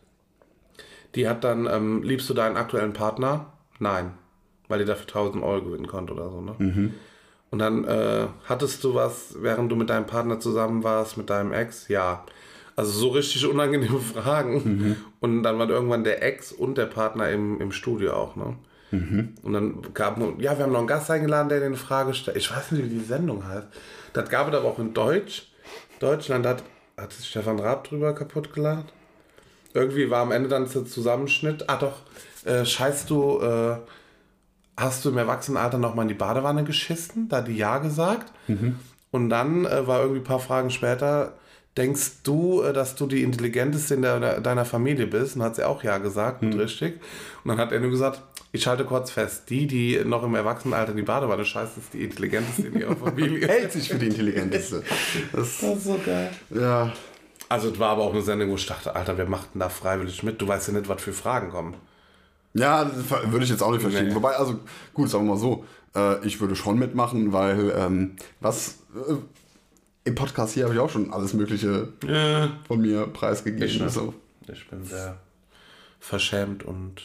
Die hat dann, ähm, liebst du deinen aktuellen Partner? Nein, weil die dafür 1000 Euro gewinnen konnte oder so. Ne? Und dann äh, hattest du was, während du mit deinem Partner zusammen warst, mit deinem Ex? Ja. Also so richtig unangenehme (laughs) Fragen. Und dann war irgendwann der Ex und der Partner im, im Studio auch, ne? Und dann gab ja, wir haben noch einen Gast eingeladen, der eine Frage stellt. Ich weiß nicht, wie die Sendung heißt. Das gab es aber auch in Deutsch. Deutschland hat, hat sich Stefan Raab drüber kaputt geladen. Irgendwie war am Ende dann der Zusammenschnitt. Ah doch, äh, scheißt du, äh, hast du im Erwachsenenalter noch mal in die Badewanne geschissen? Da hat die Ja gesagt. Und dann äh, war irgendwie ein paar Fragen später, denkst du, äh, dass du die intelligenteste in der, deiner Familie bist? Und hat sie auch Ja gesagt, und richtig. Und dann hat er nur gesagt, ich halte kurz fest, die, die noch im Erwachsenenalter in die Badewanne scheißt, ist die intelligenteste in ihrer (laughs) Familie. Hält sich für die intelligenteste. Das, Das ist so geil. ja. Also es war aber auch eine Sendung, wo ich dachte, Alter, wer macht denn da freiwillig mit? Du weißt ja nicht, was für Fragen kommen. Ja, würde ich jetzt auch nicht verstehen. Nee. Wobei, also gut, sagen wir mal so, äh, ich würde schon mitmachen, weil ähm, was äh, im Podcast hier habe ich auch schon alles Mögliche von mir Ich preisgegeben. nicht. So. Ich bin sehr verschämt und.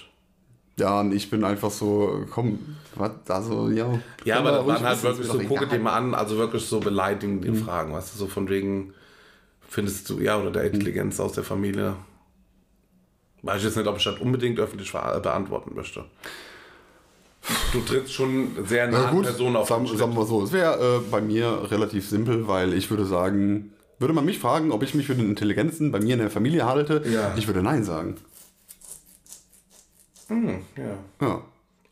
Ja, und ich bin einfach so, komm, was, also, ja. Ja, aber wir ruhig waren halt wirklich so, gucke dir mal an, also wirklich so beleidigende Mhm. Fragen, weißt du, so von wegen, findest du, ja, oder der Mhm. Intelligenz aus der Familie. Weiß ich jetzt nicht, ob ich das unbedingt öffentlich ver- beantworten möchte. Du trittst schon sehr nah Na an gut, Personen auf sagen, sagen wir so, es wäre äh, bei mir relativ simpel, weil ich würde sagen, würde man mich fragen, ob ich mich für den Intelligenzen bei mir in der Familie halte, Ja. ich würde Nein sagen. Ja. Ja.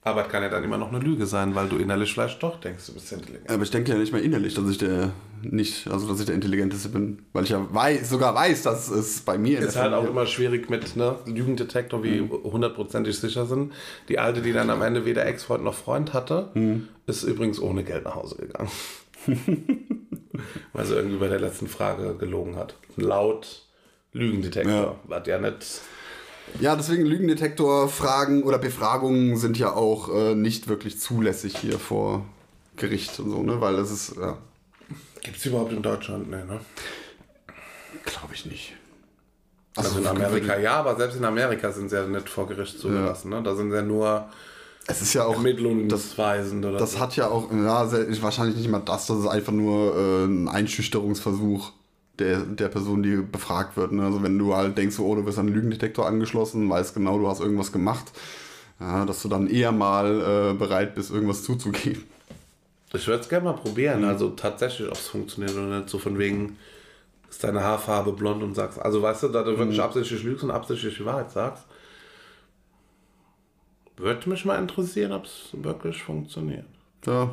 Aber es kann ja dann immer noch eine Lüge sein, weil du innerlich vielleicht doch denkst, du bist intelligent. Aber ich denke ja nicht mehr innerlich, dass ich der nicht, also dass ich der Intelligenteste bin, weil ich ja weiß, sogar weiß, dass es bei mir in Ist halt auch immer schwierig mit ne, Lügendetektor, wie hundertprozentig sicher sind. Die alte, die dann am Ende weder Ex-Freund noch Freund hatte, ist übrigens ohne Geld nach Hause gegangen. (laughs) Weil sie irgendwie bei der letzten Frage gelogen hat. Laut Lügendetektor. Ja. Was ja nicht. Ja, deswegen Lügendetektor-Fragen oder Befragungen sind ja auch äh, nicht wirklich zulässig hier vor Gericht und so, ne? Weil das ist, ja, Gibt es überhaupt in Deutschland? Nee, ne? glaube ich nicht. Also in Amerika ja, aber selbst in Amerika sind sie ja nicht vor Gericht zugelassen. Ne? Da sind ja nur Es ist ja auch, Ermittlungsweisende oder das so. hat ja auch, ja, wahrscheinlich nicht mal das, das ist einfach nur äh, ein Einschüchterungsversuch der, der Person, die befragt wird. Ne? Also wenn du halt denkst, oh, du bist an einen Lügendetektor angeschlossen, weißt genau, du hast irgendwas gemacht, ja, dass du dann eher mal äh, bereit bist, irgendwas zuzugeben. Ich würde es gerne mal Mhm. probieren, also tatsächlich, ob es funktioniert oder nicht. So von wegen, ist deine Haarfarbe blond und sagst, also weißt du, da du Mhm. wirklich absichtlich lügst und absichtlich die Wahrheit sagst. Würde mich mal interessieren, ob es wirklich funktioniert. Ja.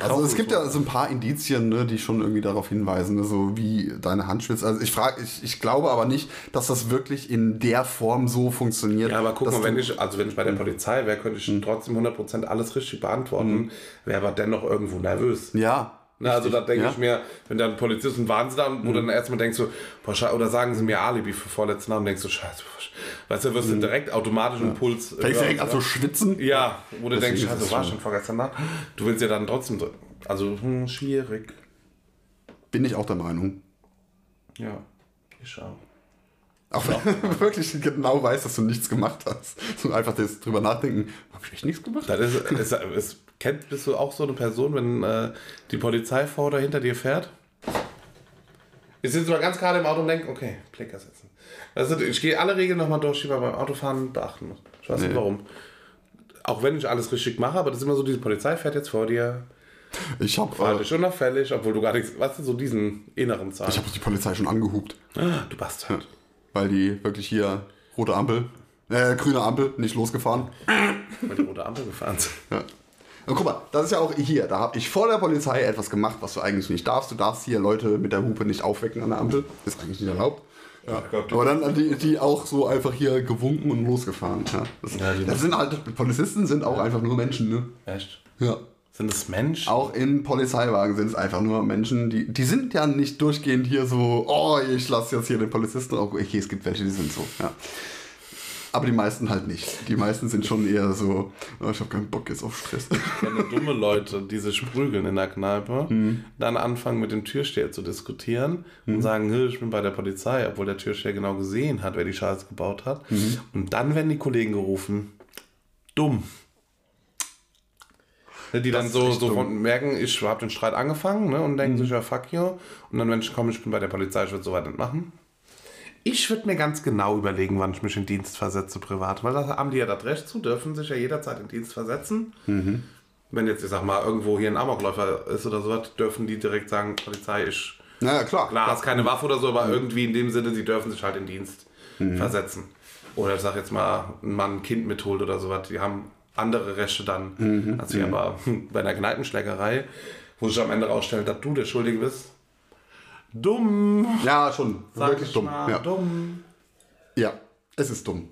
Also es gibt ja so ein paar Indizien, ne, die schon irgendwie darauf hinweisen, ne, so wie deine Handschwitze. Also ich frage, ich, ich glaube aber nicht, dass das wirklich in der Form so funktioniert. Ja, aber guck mal, wenn ich, also wenn ich bei der Polizei wäre, könnte ich Mhm. trotzdem 100% alles richtig beantworten, wäre aber dennoch irgendwo nervös. Ja. Na, also da denke ja. Mhm. ich mir, wenn dann Polizist und Wahnsinn da, wo dann erstmal denkst du, boah, oder sagen sie mir Alibi für vorletzten Namen, denkst du, scheiße, weißt du, wirst du direkt automatisch einen Puls. Mhm. Fängst hören, direkt an zu schwitzen? Ja, wo du denkst, scheiße, war schon- vorgestern Nacht. Du willst ja dann trotzdem so, also hm, schwierig. Bin ich auch der Meinung. Ja, ich auch. Auch wenn du (laughs) wirklich genau weißt, dass du nichts gemacht hast. So einfach das drüber nachdenken, habe ich echt nichts gemacht? Das ist, ist, ist, kennt, bist du auch so eine Person, wenn äh, die Polizei vor oder hinter dir fährt? Ich sitze mal ganz gerade im Auto und denke, okay, Blinker setzen. Also ich gehe alle Regeln nochmal durch, die man beim Autofahren beachten muss. Ich weiß nicht Nee. warum. Auch wenn ich alles richtig mache, aber das ist immer so, diese Polizei fährt jetzt vor dir, Ich habe fahrlich äh, unauffällig, obwohl du gar nichts, weißt du, so diesen inneren Zahn. ich hab die Polizei schon angehupt, du Bastard. weil die wirklich hier rote Ampel, äh, grüne Ampel, nicht losgefahren. Weil die rote Ampel gefahren sind. Ja. Und guck mal, das ist ja auch hier. Da habe ich vor der Polizei etwas gemacht, was du eigentlich nicht darfst. Du darfst hier Leute mit der Hupe nicht aufwecken an der Ampel. Ist eigentlich nicht erlaubt. Ja. Aber dann an die, die auch so einfach hier gewunken und losgefahren. Ja. Das, Ja, das sind halt, Polizisten sind auch einfach nur Menschen, ne? Echt? Ja. Sind es Menschen? Auch in Polizeiwagen sind es einfach nur Menschen, die, die sind ja nicht durchgehend hier so, oh, ich lasse jetzt hier den Polizisten auch. Okay, es gibt welche, die sind so, ja. Aber die meisten halt nicht. Die meisten sind schon eher so, oh, ich habe keinen Bock jetzt auf Stress. wenn dumme Leute, die sich prügeln in der Kneipe, Mhm. dann anfangen mit dem Türsteher zu diskutieren und sagen, "Hö, ich bin bei der Polizei, obwohl der Türsteher genau gesehen hat, wer die Scheiße gebaut hat. Mhm. Und dann werden die Kollegen gerufen. Dumm. Ne, Die dann ist so, so. Mhm. von, merken, ich habe den Streit angefangen ne, und denken sich, ja, fuck you. Und dann, wenn ich komme, ich bin bei der Polizei, ich würde so weit nicht machen. Ich würde mir ganz genau überlegen, wann ich mich in Dienst versetze privat, weil da haben die ja das Recht zu, dürfen sich ja jederzeit in Dienst versetzen. Wenn jetzt, ich sag mal, irgendwo hier ein Amokläufer ist oder sowas, dürfen die direkt sagen, Polizei, ich Naja, klar. Klar, hast keine Waffe oder so, aber irgendwie in dem Sinne, sie dürfen sich halt in Dienst versetzen. Oder ich sag jetzt mal, ein Mann ein Kind mitholt oder sowas, die haben andere Rechte dann, als wir aber (laughs) bei einer Kneipenschlägerei, wo sich am Ende rausstellt, dass du der Schuldige bist. Dumm, Ja, schon. sag Wirklich ich dumm. Ja. dumm. ja, es ist dumm.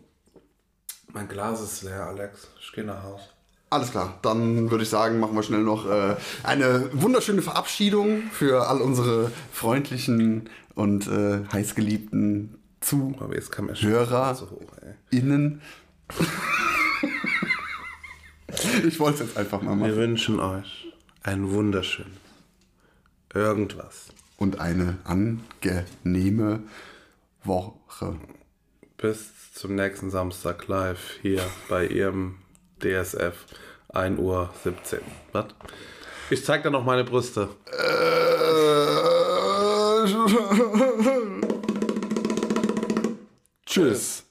Mein Glas ist leer, Alex. Ich gehe nach Hause. Alles klar, dann würde ich sagen, machen wir schnell noch äh, eine wunderschöne Verabschiedung für all unsere freundlichen und äh, heißgeliebten er so hoch. ZuInnen. ich wollte es jetzt einfach mal Wir machen. wünschen euch ein wunderschönes irgendwas. Und eine angenehme Woche. Bis zum nächsten Samstag live hier bei ihrem DSF 1 Uhr 17. Was? Ich zeig dir noch meine Brüste. Äh, (laughs) Tschüss.